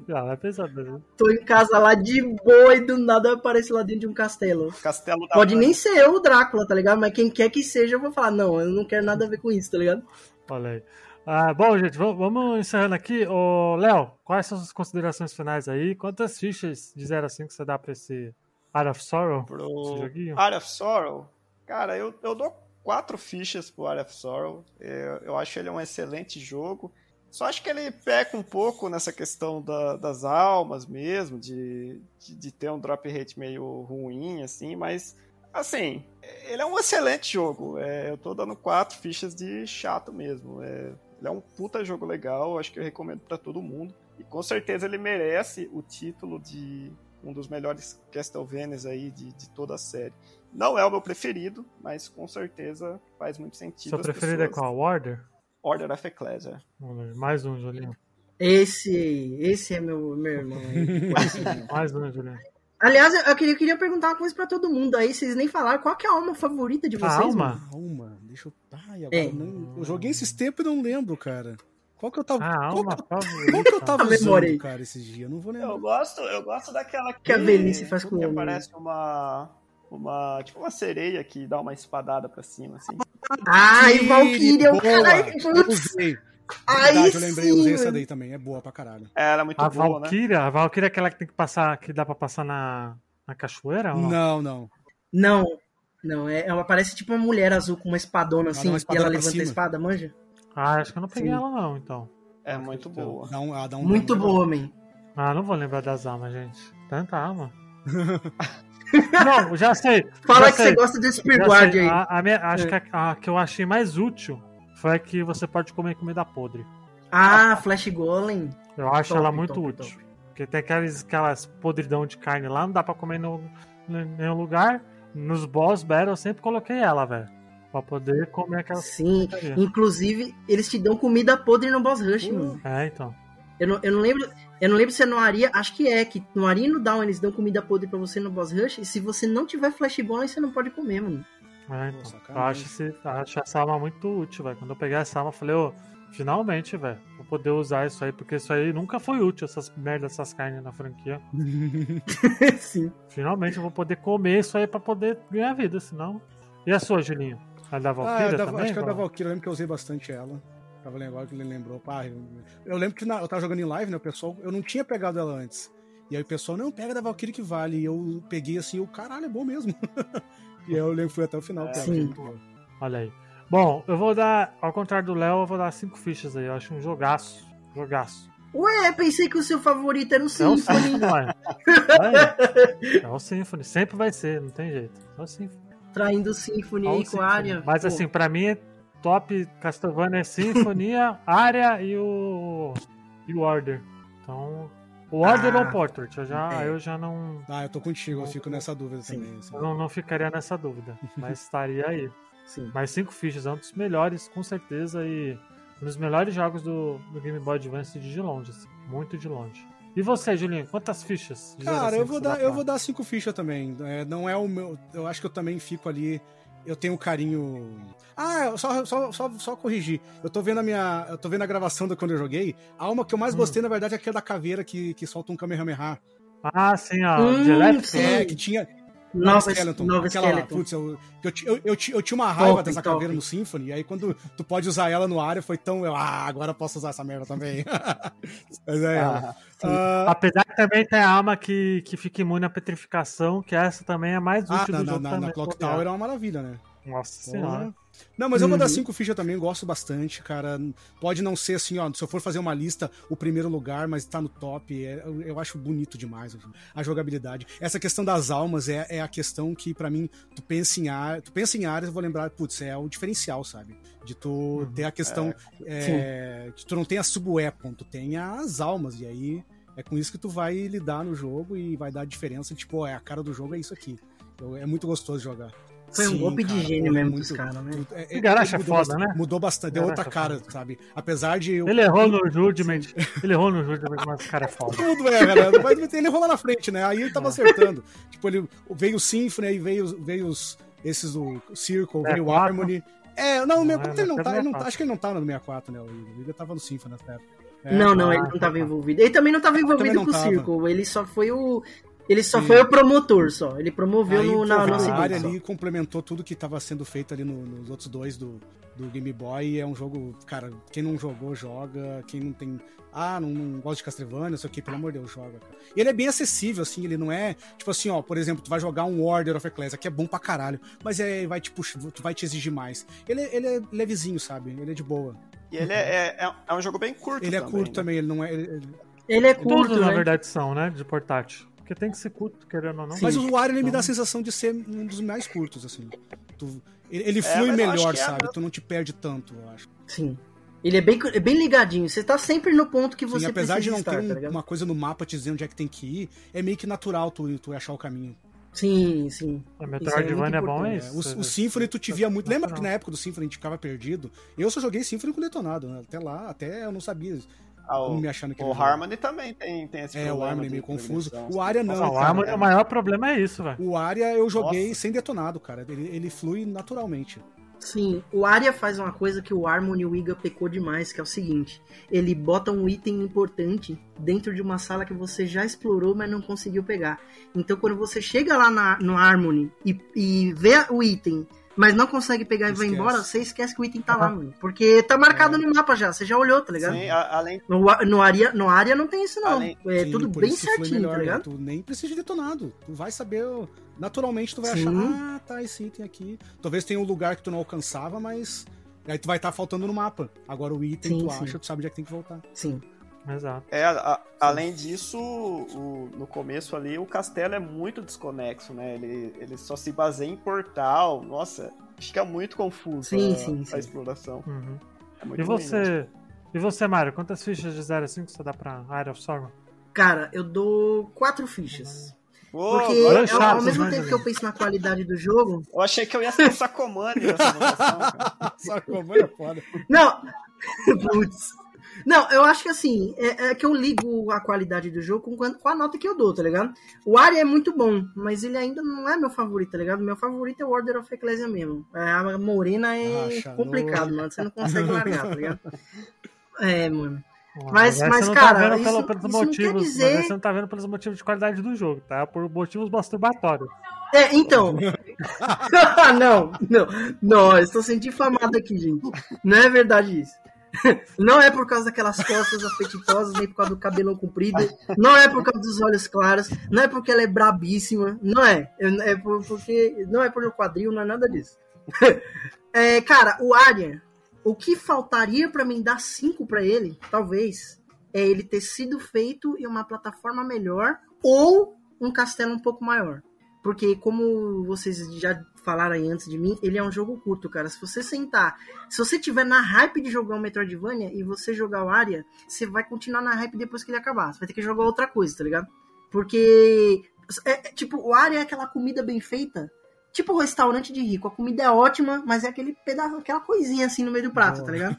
Já vai pensando aí. Tô em casa lá de boa e do nada eu apareço lá dentro de um castelo. Castelo da Pode Mancha. nem ser eu o Drácula, tá ligado? Mas quem quer que seja, eu vou falar, não, eu não quero nada a ver com isso, tá ligado? Olha aí. Ah, bom, gente, vamos, encerrando aqui. Ô, Léo, quais são as considerações finais aí? Quantas fichas de 0 a 5 você dá pra esse Art of Sorrow? Pro? Art of Sorrow, cara, eu, eu dou quatro fichas pro Art of Sorrow. Eu, eu acho ele um excelente jogo. Só acho que ele peca um pouco nessa questão da- das almas mesmo, de, de, de ter um drop rate meio ruim, assim, mas assim, ele é um excelente jogo. É, eu tô dando quatro fichas de chato mesmo. É, ele é um puta jogo legal, acho que eu recomendo pra todo mundo. E com certeza ele merece o título de um dos melhores Castlevanias aí de, de toda a série. Não é o meu preferido, mas com certeza faz muito sentido. Seu preferido é pessoas- qual? Order? Order of Ecclesia. Mais um, Julinho. Esse, esse é meu, meu irmão. Mais um, Julinho. Aliás, eu queria, eu queria perguntar uma coisa pra todo mundo aí, vocês nem falaram, qual que é a alma favorita de A vocês? alma? mano? Calma, deixa eu. Ai, agora É. eu não... Eu joguei esses tempos e não lembro, cara. Qual que eu tava. A qual, alma que qual que eu tava A usando, cara, esses dias? Eu não vou lembrar. Eu gosto, eu gosto daquela que, Que a velhice faz com o que homem, parece uma uma tipo uma sereia que dá uma espadada pra cima assim. Ai, Ih, Valkyria, o caralho. Usei. Aí Verdade, eu lembrei, eu usei essa sim, daí também. É boa pra caralho. Ela é muito A boa, né? Valkyria? A Valkyria é aquela que tem que passar, que dá pra passar na, na cachoeira? ou não? Não, não. Não, não, é, ela parece tipo uma mulher azul com uma espadona assim, uma e espadona ela pra levanta cima. a espada, manja? Ah, acho que eu não peguei Sim. ela não, então. É muito boa. Dá um, ah, dá um Muito dano boa, man. Ah, não vou lembrar das almas, gente. Tanta alma. não, já sei. Fala já que sei, você gosta desse sei. aí. A, a minha- acho É. que a, a que eu achei mais útil foi a que você pode comer comida podre. Ah, Flash Golem. Eu acho Top, ela muito top, útil. top. Porque tem aquelas, aquelas podridão de carne lá, não dá pra comer no, em nenhum lugar. Nos boss battle eu sempre coloquei ela, velho. Pra poder comer aquelas. Sim, porcaria. inclusive eles te dão comida podre no Boss Rush, mano. É, então. Eu não, eu não lembro, eu não lembro se é no Aria, acho que é, que no Aria e no Down eles dão comida podre pra você no Boss Rush, e se você não tiver Flash Golem, você não pode comer, mano. É, então. Eu sacanagem. acho, esse, acho essa arma muito útil, velho. Quando eu peguei essa arma, eu falei, ô, finalmente, velho, vou poder usar isso aí, porque isso aí nunca foi útil, essas merdas, essas carnes na franquia. Sim. Finalmente eu vou poder comer isso aí pra poder ganhar vida, senão. E a sua, Julinho? A da Ah, Valkyria da- também? acho que é da Val? Valkyria, eu lembro que eu usei bastante ela. Tava lembrando que ele lembrou. Pá, eu, eu lembro que na- eu tava jogando em live, né? O pessoal, eu não tinha pegado ela antes. E aí o pessoal, não, pega da Valkyria que vale. E eu peguei assim, o caralho, é bom mesmo. e aí eu lembro fui até o final. cara, Sim. Olha aí. Bom, eu vou dar, ao contrário do Léo, eu vou dar cinco fichas aí. Eu acho um jogaço. Jogaço. Ué, pensei que o seu favorito era o É o Symphony. Symphony, ué. Aí. É o Symphony. Sempre vai ser, não tem jeito. É o Symphony. Traindo o Symphony É o aí com a Symphony. área. Mas Pô, assim, pra mim, top Castlevania Sinfonia, Área e o. e o Order. Então. O Order Ah, ou o Portrait? Eu já, é. eu já não, Ah, eu tô contigo, eu fico nessa dúvida Sim. também. assim. eu não, não ficaria nessa dúvida. Mas estaria aí. Sim. Mas cinco fichas é um dos melhores, com certeza, e um dos melhores jogos do, do Game Boy Advance de longe, assim, muito de longe. E você, Julinho, quantas fichas? Cara, eu vou dar, eu vou dar cinco fichas também. É, não é o meu. Eu acho que eu também fico ali. Eu tenho um carinho. Ah, só, só, só, só corrigir. Eu tô vendo a minha. Eu tô vendo a gravação da quando eu joguei. A uma que eu mais Hum. gostei, na verdade, é aquela da caveira que, que solta um Kamehameha. Ah, sim, ó. Hum, Electric. sim. É, que tinha. Nova, Skeleton. nova aquela, Skeleton. putz, eu, eu, eu, eu, eu tinha uma raiva Top, dessa top. caveira no Symphony, e aí quando tu pode usar ela no área, foi tão. Eu, ah, agora eu posso usar essa merda também. Mas é. Ah, Apesar que também tem a arma que, que fica imune à petrificação, que essa também é mais ah, útil na, do na, jogo na, também. na Clock. Tower é uma maravilha, né? Nossa senhora. Não, mas eu vou dar Uhum. cinco fichas também, gosto bastante, cara. Pode não ser assim, ó, se eu for fazer uma lista, o primeiro lugar, mas tá no top. é- eu, eu acho bonito demais assim, a jogabilidade. Essa questão das almas é, é a questão que, pra mim, tu pensa em áreas, tu pensa em áreas, eu vou lembrar, putz, é o diferencial, sabe? De tu ter a questão. É, de tu não tem a sub-weapon, tu tem as almas, e aí é com isso que tu vai lidar no jogo e vai dar diferença. Tipo, ó, é a cara do jogo, é isso aqui. Eu- é muito gostoso jogar. Foi um Sim, golpe de cara, gênio porra, é mesmo muito- dos caras, né? é- é- O Garacha é foda, bastante- né? Mudou bastante, deu outra Garacha é cara, sabe? Apesar de. eu- Ele errou no Judgment. Ele errou no Judgment, mas o cara é foda. Tudo é, galera. Mas ele errou lá na frente, né? Aí ele tava acertando. tipo, ele veio o Symphony, aí veio, veio os, esses do Circle, veio o 64. Harmony. É, não, o 64 é, ele não tá. ele não tá- 64. acho que ele não tá no 64, né? O Liga tava no Symphony nessa época. É, não, não, ah, ele não tá, tava tá. envolvido. Ele também não tava envolvido não com o tava. Circle. Ele só foi o. Ele só Sim. foi o promotor só. Ele promoveu Aí, no, na, a na segunda área só. ali complementou tudo que tava sendo feito ali no- nos outros dois do, do Game Boy. E é um jogo, cara, quem não jogou, joga. Quem não tem. Ah, não, não gosta de Castlevania, não sei o que, pelo amor de Deus, joga. Cara. E ele é bem acessível, assim, ele não é. Tipo assim, ó, por exemplo, tu vai jogar um Order of Ecclesia, que é bom pra caralho, mas é, vai, te pux- tu vai te exigir mais. Ele, é- ele é levezinho, sabe? Ele é de boa. E ele é, é, é um jogo bem curto Ele é também, curto né? também, ele não é. ele- ele- é curto, Todos, na né? verdade, são, né? De portátil. Porque tem que ser curto, querendo ou não. Mas o Wario ele me dá a Então- sensação de ser um dos mais curtos, assim. Tu- ele, ele É, flui acho melhor, é sabe? mesmo. Tu não te perde tanto, eu acho. Sim. Ele é bem, é bem ligadinho. Você tá sempre no ponto que Sim, você apesar de precisa não estar, ter um- tá uma coisa no mapa te dizendo onde é que tem que ir, é meio que natural tu, tu achar o caminho. Sim, sim. A é Metroidvania é muito bom, é isso. É, o, o Symphony tu te via muito. Lembra que na época do Symphony a gente ficava perdido? Eu só joguei Symphony com detonado, né? Até lá, até eu não sabia Ah, o, me achar naquele o jogo. Harmony também tem, tem esse É, o problema. Harmony é de meio confuso. O Aria não, Não, o cara. Harmony, o maior problema é isso, velho. O Aria eu joguei Nossa. sem detonado, cara. Ele, ele flui naturalmente. Sim, o Arya faz uma coisa que o Harmony e o Iga pecou demais, que é o seguinte: ele bota um item importante dentro de uma sala que você já explorou, mas não conseguiu pegar. Então, quando você chega lá na- no Harmony e, e vê o item, mas não consegue pegar e vai Esquece. embora, você esquece que o item tá lá, mano. Porque tá marcado no mapa já, você já olhou, tá ligado? Sim, a- além, No, no, Arya, no Arya não tem isso, não. Além- é Sim, tudo bem certinho, melhor, tá ligado? Tu nem precisa de detonado. Tu vai saber. Naturalmente tu vai Sim. achar, ah, tá, esse item aqui. Talvez tenha um lugar que tu não alcançava, mas. Aí tu vai estar faltando no mapa. Agora o item Sim, tu sim. acha, tu sabe onde é que tem que voltar. Sim. Exato. é, a- a- além disso, o- no começo ali, o castelo é muito desconexo, né? Ele, ele só se baseia em portal. Nossa, fica muito confuso Sim, a, sim, a sim. exploração. Uhum. É muito E você, e você, Mário, quantas fichas de 0 a 5 você dá pra Area of Sorrow? Cara, eu dou quatro fichas. Ô, Porque agora é ao- chato, ao mesmo tempo que eu penso na qualidade do jogo, eu achei que eu ia ser Sacomani nessa votação, como é foda. Não! Putz. Não, eu acho que assim, é, é que eu ligo a qualidade do jogo com, com a nota que eu dou, tá ligado? O Ari é muito bom, mas ele ainda não é meu favorito, tá ligado? Meu favorito é o Order of Ecclesia mesmo. É, a Morena é Acha, complicado, mano. Você não consegue largar, tá ligado? É, mano. Ah, Mas- mas, cara, tá isso- pelo- pelos isso não dizer- você não tá vendo pelos motivos de qualidade do jogo, tá? Por motivos masturbatórios. É, então. não, não, não, estou sendo difamado aqui, gente. Não é verdade isso. Não é por causa daquelas costas apetitosas, nem por causa do cabelão comprido. Não é por causa dos olhos claros. Não é porque ela é brabíssima. Não é. É por- porque. Não é por o quadril, não é nada disso. É, cara, o Arya, o que faltaria pra mim dar 5 pra ele, talvez, é ele ter sido feito em uma plataforma melhor ou um castelo um pouco maior. Porque, como vocês já falaram aí antes de mim, ele é um jogo curto, cara. Se você sentar, se você tiver na hype de jogar o Metroidvania e você jogar o Arya, você vai continuar na hype depois que ele acabar. Você vai ter que jogar outra coisa, tá ligado? Porque, é, é, tipo, o Arya é aquela comida bem feita. Tipo o restaurante de rico. A comida é ótima, mas é aquele pedaço, aquela coisinha assim no meio do prato, tá ligado?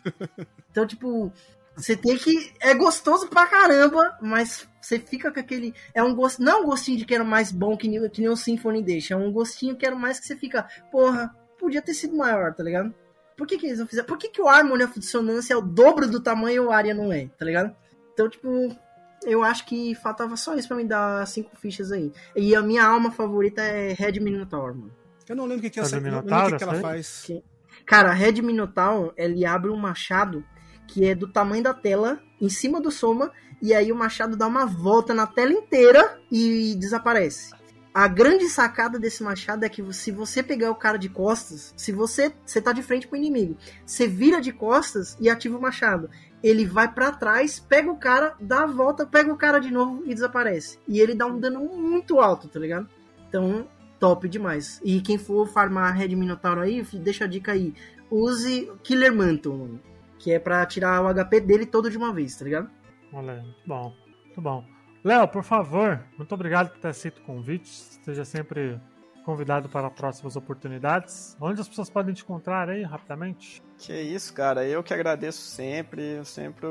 Então, tipo, você tem que. É gostoso pra caramba, mas você fica com aquele. É um gosto. Não é um gostinho de quero mais bom que nem, que nem o Symphony deixa. É um gostinho que quero mais que você fica. Porra, podia ter sido maior, tá ligado? Por que, que eles não fizeram? Por que, que o Harmony of Dissonance é o dobro do tamanho e o Arya não é, tá ligado? Então, tipo. eu acho que faltava só isso pra me dar cinco fichas aí. E a minha alma favorita é Red Minotaur, mano. Eu não lembro o que, que, Mas essa, não lembro Minotauro, que, que ela faz. Que- Cara, Red Minotaur, ele abre um machado que é do tamanho da tela, em cima do Soma, e aí o machado dá uma volta na tela inteira e desaparece. A grande sacada desse machado é que se você pegar o cara de costas, se você você tá de frente pro inimigo, você vira de costas e ativa o machado. Ele vai pra trás, pega o cara, dá a volta, pega o cara de novo e desaparece. E ele dá um dano muito alto, tá ligado? Então, top demais. E quem for farmar Red Minotauro aí, deixa a dica aí. Use Killer Mantle, mano, que é pra tirar o HP dele todo de uma vez, tá ligado? Olha muito bom, muito bom. Léo, por favor, muito obrigado por ter aceito o convite. Esteja sempre convidado para próximas oportunidades. Onde as pessoas podem te encontrar aí, rapidamente? Que isso, cara. Eu que agradeço sempre. Eu sempre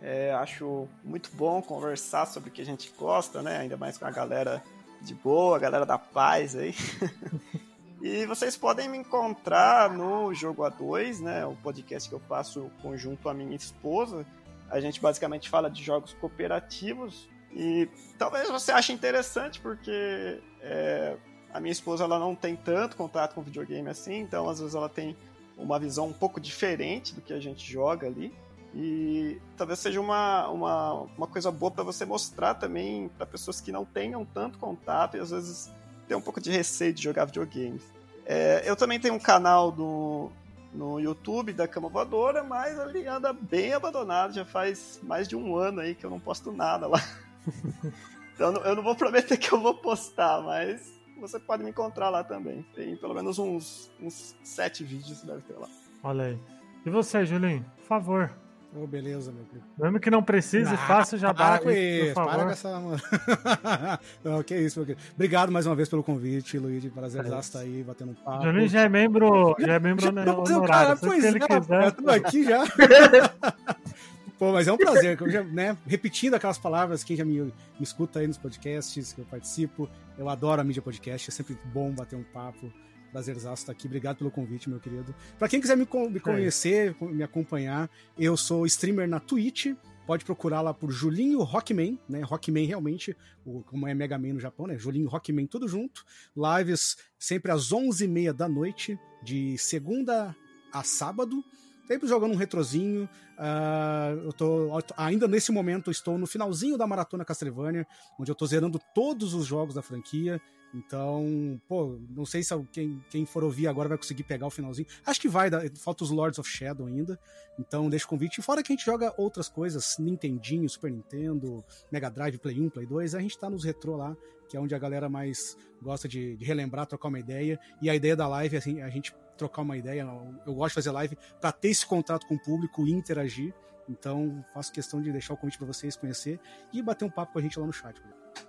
é, acho muito bom conversar sobre o que a gente gosta, né? Ainda mais com a galera de boa, a galera da paz aí. e vocês podem me encontrar no Jogo A2, né? O podcast que eu faço conjunto à minha esposa. A gente basicamente fala de jogos cooperativos. E talvez você ache interessante, porque é, a minha esposa ela não tem tanto contato com videogame assim, então às vezes ela tem uma visão um pouco diferente do que a gente joga ali. E talvez seja uma, uma, uma coisa boa para você mostrar também para pessoas que não tenham tanto contato e às vezes tem um pouco de receio de jogar videogames. É, eu também tenho um canal do, no YouTube da Cama Voadora, mas ele anda bem abandonado, já faz mais de um ano aí que eu não posto nada lá. então eu não vou prometer que eu vou postar, mas você pode me encontrar lá também. Tem pelo menos uns, uns sete vídeos deve ter lá. Olha aí. E você, Julinho? Por favor. Ô, beleza, meu querido. Mesmo que não precise, Ah, faça o jabá Para com isso, para com essa. não, que isso, meu querido. Obrigado mais uma vez pelo convite, Luigi. Prazer É estar aí, batendo um papo. Julinho já é membro, já é membro Já- honorário. Não, cara, pois é, quiser. eu tô aqui já. Pô, mas é um prazer, já, né, repetindo aquelas palavras, quem já me, me escuta aí nos podcasts que eu participo, eu adoro a mídia podcast, é sempre bom bater um papo, prazerzaço estar aqui, obrigado pelo convite, meu querido. Pra quem quiser me, me conhecer, me acompanhar, eu sou streamer na Twitch, pode procurar lá por Julinho Rockman, né, Rockman realmente, como é Mega Man no Japão, né, Julinho Rockman tudo junto, lives sempre às 11h30 da noite, de segunda a sábado, sempre jogando um retrozinho. ah, eu tô ainda nesse momento estou no finalzinho da maratona Castlevania, onde eu tô zerando todos os jogos da franquia. Então, pô, não sei se quem, quem for ouvir agora vai conseguir pegar o finalzinho. Acho que vai, falta os Lords of Shadow ainda. Então, deixa o convite. Fora que a gente joga outras coisas, Nintendinho, Super Nintendo, Mega Drive, Play 1, Play 2, a gente tá nos retrô lá, que é onde a galera mais gosta de, de relembrar, trocar uma ideia. E a ideia da live é assim, a gente trocar uma ideia. Eu gosto de fazer live para ter esse contato com o público e interagir. Então, faço questão de deixar o convite para vocês conhecer e bater um papo com a gente lá no chat.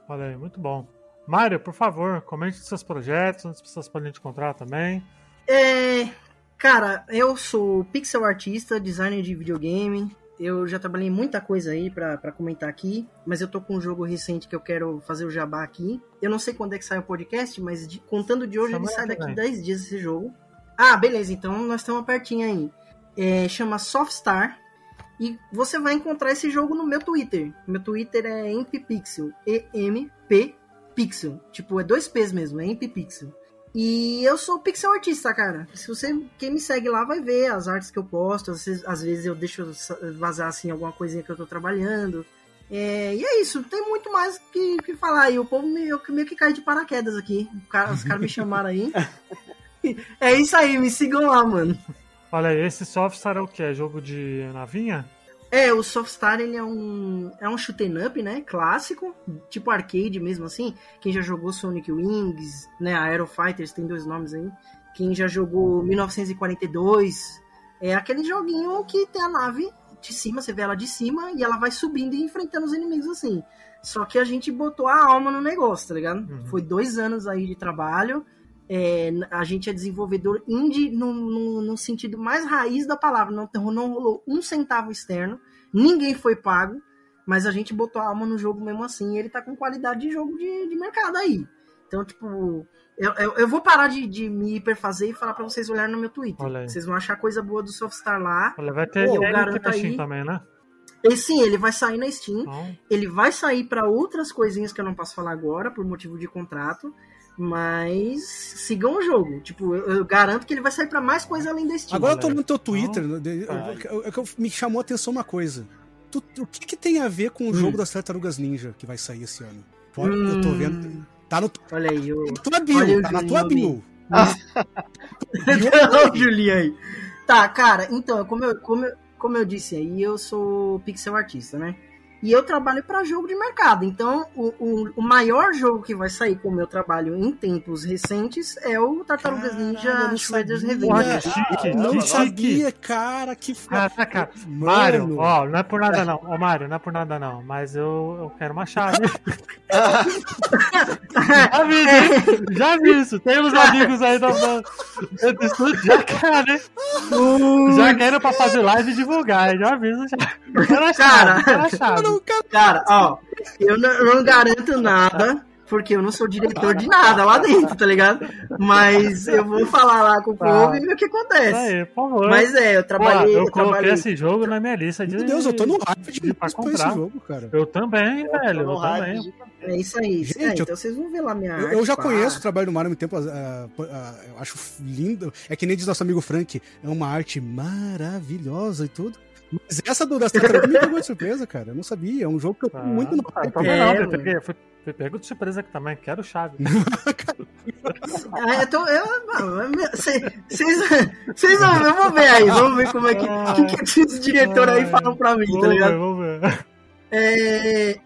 Aí, muito bom. Mário, por favor, comente seus projetos, onde as pessoas podem te encontrar também. É. Cara, eu sou pixel artista, designer de videogame. Eu já trabalhei muita coisa aí pra, pra comentar aqui, mas eu tô com um jogo recente que eu quero fazer o jabá aqui. Eu não sei quando é que sai o podcast, mas de- contando de hoje Semana ele sai daqui vem. 10 dias esse jogo. Ah, beleza, então nós estamos pertinho aí. É, chama Softstar. E você vai encontrar esse jogo no meu Twitter. Meu Twitter é empipixel. E-M-P Pixel. Tipo, é dois P's mesmo, é empipixel. E eu sou pixel artista, cara. Se você quem me segue lá vai ver as artes que eu posto. Às vezes, às vezes eu deixo vazar assim alguma coisinha que eu tô trabalhando. É, e é isso, tem muito mais que, que falar. E o povo me, eu meio que cai de paraquedas aqui. Cara- os caras me chamaram aí. é isso aí, me sigam lá, mano. Olha aí, esse Softstar é o que? É jogo de navinha? É, o Softstar ele é um é um shoot'em up, né? Clássico, tipo arcade mesmo assim. Quem já jogou Sonic Wings, né? Aero Fighters tem dois nomes aí. Quem já jogou 1942, é aquele joguinho que tem a nave de cima, você vê ela de cima e ela vai subindo e enfrentando os inimigos assim. Só que a gente botou a alma no negócio, tá ligado? Uhum. Foi dois anos aí de trabalho. É, a gente é desenvolvedor indie no, no, no sentido mais raiz da palavra. Não, não rolou um centavo externo, ninguém foi pago, mas a gente botou a alma no jogo mesmo assim. E ele tá com qualidade de jogo de, de mercado aí. Então, tipo, eu, eu, eu vou parar de, de me hiperfazer e falar pra vocês olharem no meu Twitter. Vocês vão achar coisa boa do Softstar lá. Olha, vai ter eu garanto aí. também, né? E sim, ele vai sair na Steam. Então, Ele vai sair pra outras coisinhas que eu não posso falar agora, por motivo de contrato. Mas sigam o jogo. Tipo, eu, eu garanto que ele vai sair pra mais coisa além da Steam. Agora eu tô no teu Twitter, Então, de- eu- eu- eu- eu- me chamou a atenção uma coisa. Tu- o que, que tem a ver com o jogo das Tartarugas Ninja que vai sair esse ano? Fora, Eu tô Hum. vendo. Tá no Olha aí, o. tua Olha bio, o tá na tua bio. Olha o Julinho aí. Tá, cara, então, como eu, como, eu, como eu disse aí, eu sou pixel artista, né? E eu trabalho para jogo de mercado. Então, o, o, o maior jogo que vai sair com o meu trabalho em tempos recentes é o Tartarugas Caralho, eu Ninja não Shredder's. Revenge. Chique, Não que sabia, cara, que foda. Mano. Mário, ó, não é por nada não. Ô, Mário, não é por nada não, mas eu, eu quero uma chave. já vi, né? já vi isso. Tem uns amigos aí da, da, do estúdio, já querem. Já querem pra fazer live e divulgar, já aviso já. Eu quero a chave, Cara. eu quero a chave. Não, cara, Cara, ó, eu não, eu não garanto nada, porque eu não sou diretor de nada lá dentro, tá ligado? Mas eu vou falar lá com o Tá. povo e ver o que acontece. aí, por favor. Mas é, eu Pô, trabalhei. eu eu coloquei trabalhei. esse jogo na minha lista de. meu Deus, eu tô no hype de de- pra pra esse comprar. jogo, cara. Eu também, velho. Eu no hype também. de- É isso aí. Gente, É, eu- então vocês vão ver lá minha Eu, arte. eu já pá. conheço o trabalho do Mário há muito tempo. ah, ah, eu acho lindo. É que nem diz nosso amigo Frank, é uma arte maravilhosa e tudo. Mas essa do das tartarugas me pegou de surpresa, cara. Eu não sabia. É um jogo que eu tô Ah, muito no ah, também É, não, fui, peguei- fui, fui pego de surpresa aqui também. Quero chave. Ah, eu tô. Eu, Vocês vão ver, vamos ver aí. Vamos ver como é que. O que, que esses diretores aí falam pra mim, tá Vamos ver, ligado? vamos ver. É,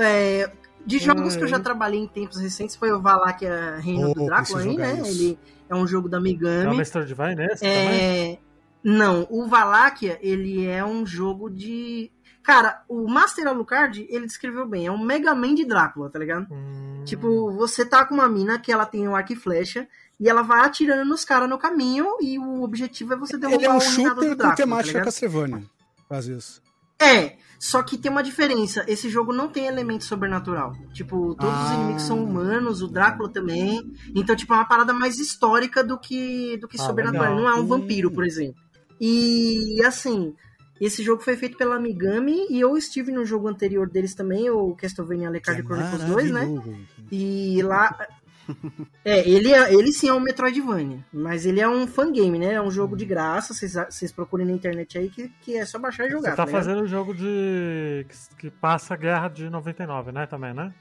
é, de jogos que eu já trabalhei em tempos recentes foi o Valak Reino do Oh, Drácula preciso aí, né? isso. Ele é um jogo da É o Megami. Mr. Divine nesse também? Não, o Valakia, ele é um jogo de. Cara, o Master Alucard, ele descreveu bem, é um Mega Man de Drácula, tá ligado? Hum, Tipo, você tá com uma mina que ela tem um arco e flecha e ela vai atirando nos caras no caminho e o objetivo é você derrubar Ele é um o shooter do com Drácula, temática tá? Castlevania. Faz isso. É, só que tem uma diferença. Esse jogo não tem elemento sobrenatural. Tipo, todos os Ah. inimigos são humanos, o Drácula também. Então, tipo, é uma parada mais histórica do que, do que Ah, sobrenatural. legal. Não é um vampiro, por exemplo. E, assim, esse jogo foi feito pela Migami e eu estive no jogo anterior deles também, o Castlevania Alecard é Chronicles 2, né? E lá. É, ele, é, ele sim é um Metroidvania, mas ele é um fangame, né? É um jogo de graça, vocês- vocês procurem na internet aí que, que é só baixar e jogar. Você tá ligado? fazendo o jogo de. Que, que passa a guerra de 99, né? Também, né?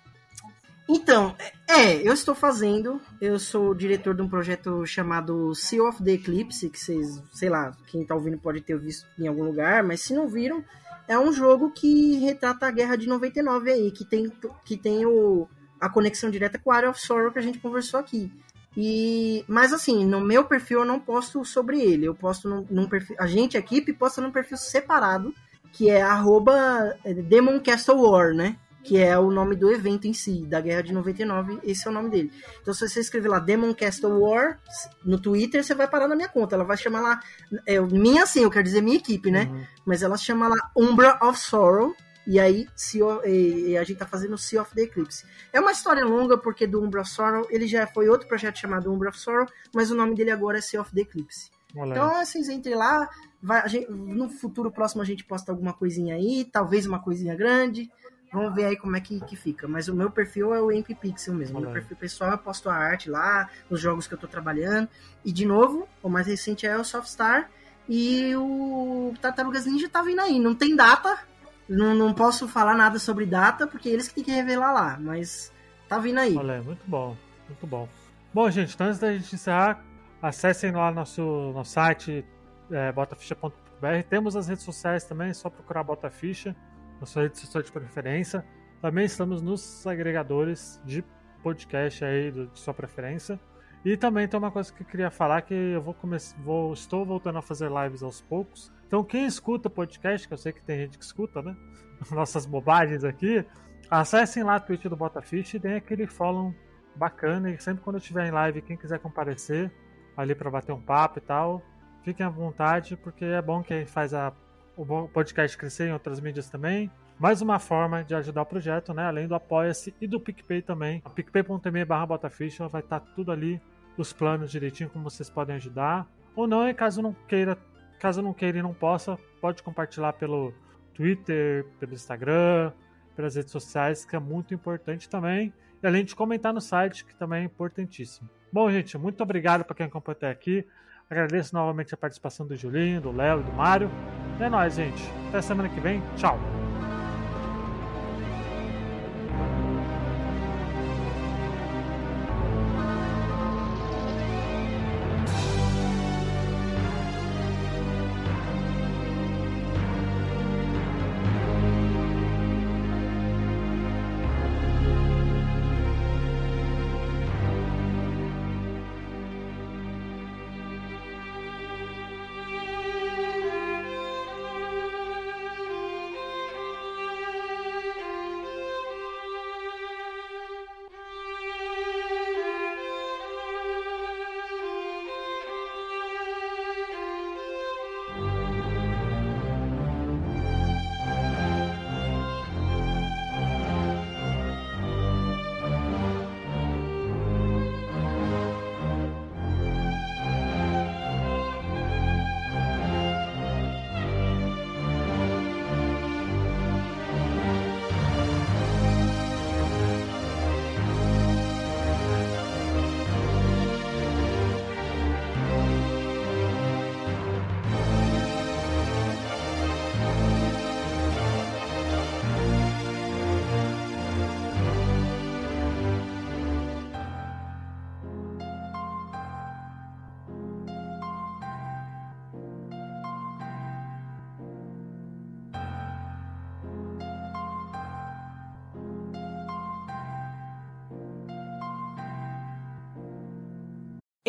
Então, é, eu estou fazendo. Eu sou diretor de um projeto chamado Sea of the Eclipse, que vocês, sei lá, quem tá ouvindo pode ter visto em algum lugar, mas se não viram, é um jogo que retrata a guerra de 99 aí, que tem, que tem o, a conexão direta com o Area of Sorrow que a gente conversou aqui. E, mas assim, no meu perfil eu não posto sobre ele. Eu posto num, num perfil. A gente, a equipe, posta num perfil separado, que é arroba Demon Castle War, né? Que é o nome do evento em si, da Guerra de 99, esse é o nome dele. Então, se você escrever lá Demon Castle War no Twitter, você vai parar na minha conta. Ela vai chamar lá. É, minha, assim, eu quero dizer minha equipe, né? Uhum. Mas ela chama lá Umbra of Sorrow. E aí Sea of- e, e a gente tá fazendo Sea of the Eclipse. É uma história longa, porque do Umbra of Sorrow, ele já foi outro projeto chamado Umbra of Sorrow, mas o nome dele agora é Sea of the Eclipse. Então, vocês entrem lá, vai, gente- no futuro próximo a gente posta alguma coisinha aí, talvez uma coisinha grande. Vamos ver aí como é que, que fica. Mas o meu perfil é o MP Pixel mesmo. O meu perfil pessoal eu posto a arte lá, os jogos que eu tô trabalhando. E de novo, o mais recente é o Softstar. E o Tartarugas Ninja tá vindo aí. Não tem data. Não, não posso falar nada sobre data, porque eles que tem que revelar lá. Mas tá vindo aí. Olha muito bom. Muito bom. Bom, gente, então antes da gente encerrar, acessem lá nosso, nosso site é, botaficha.br. Temos as redes sociais também, é só procurar Botaficha, na sua rede social de preferência. Também estamos nos agregadores de podcast aí de sua preferência. E também tem uma coisa que eu queria falar que eu vou começar, vou, estou voltando a fazer lives aos poucos. Então quem escuta podcast, que eu sei que tem gente que escuta, né? Nossas bobagens aqui, acessem lá a Twitch do Botaficha e deem aquele follow bacana. E sempre quando eu estiver em live, quem quiser comparecer ali para bater um papo e tal, fiquem à vontade, porque é bom que faz a, o podcast crescer em outras mídias também. Mais uma forma de ajudar o projeto, né? Além do Apoia-se e do PicPay também. PicPay.me barra Botaficha vai estar tudo ali, os planos direitinho, como vocês podem ajudar. Ou não, e caso não queira, caso não queira e não possa, pode compartilhar pelo Twitter, pelo Instagram, pelas redes sociais, que é muito importante também. E além de comentar no site, que também é importantíssimo. Bom, gente, muito obrigado para quem acompanhou até aqui. Agradeço novamente a participação do Julinho, do Léo e do Mário. É nóis, gente. Até semana que vem. Tchau.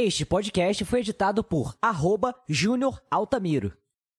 Este podcast foi editado por arroba Júnior Altamiro.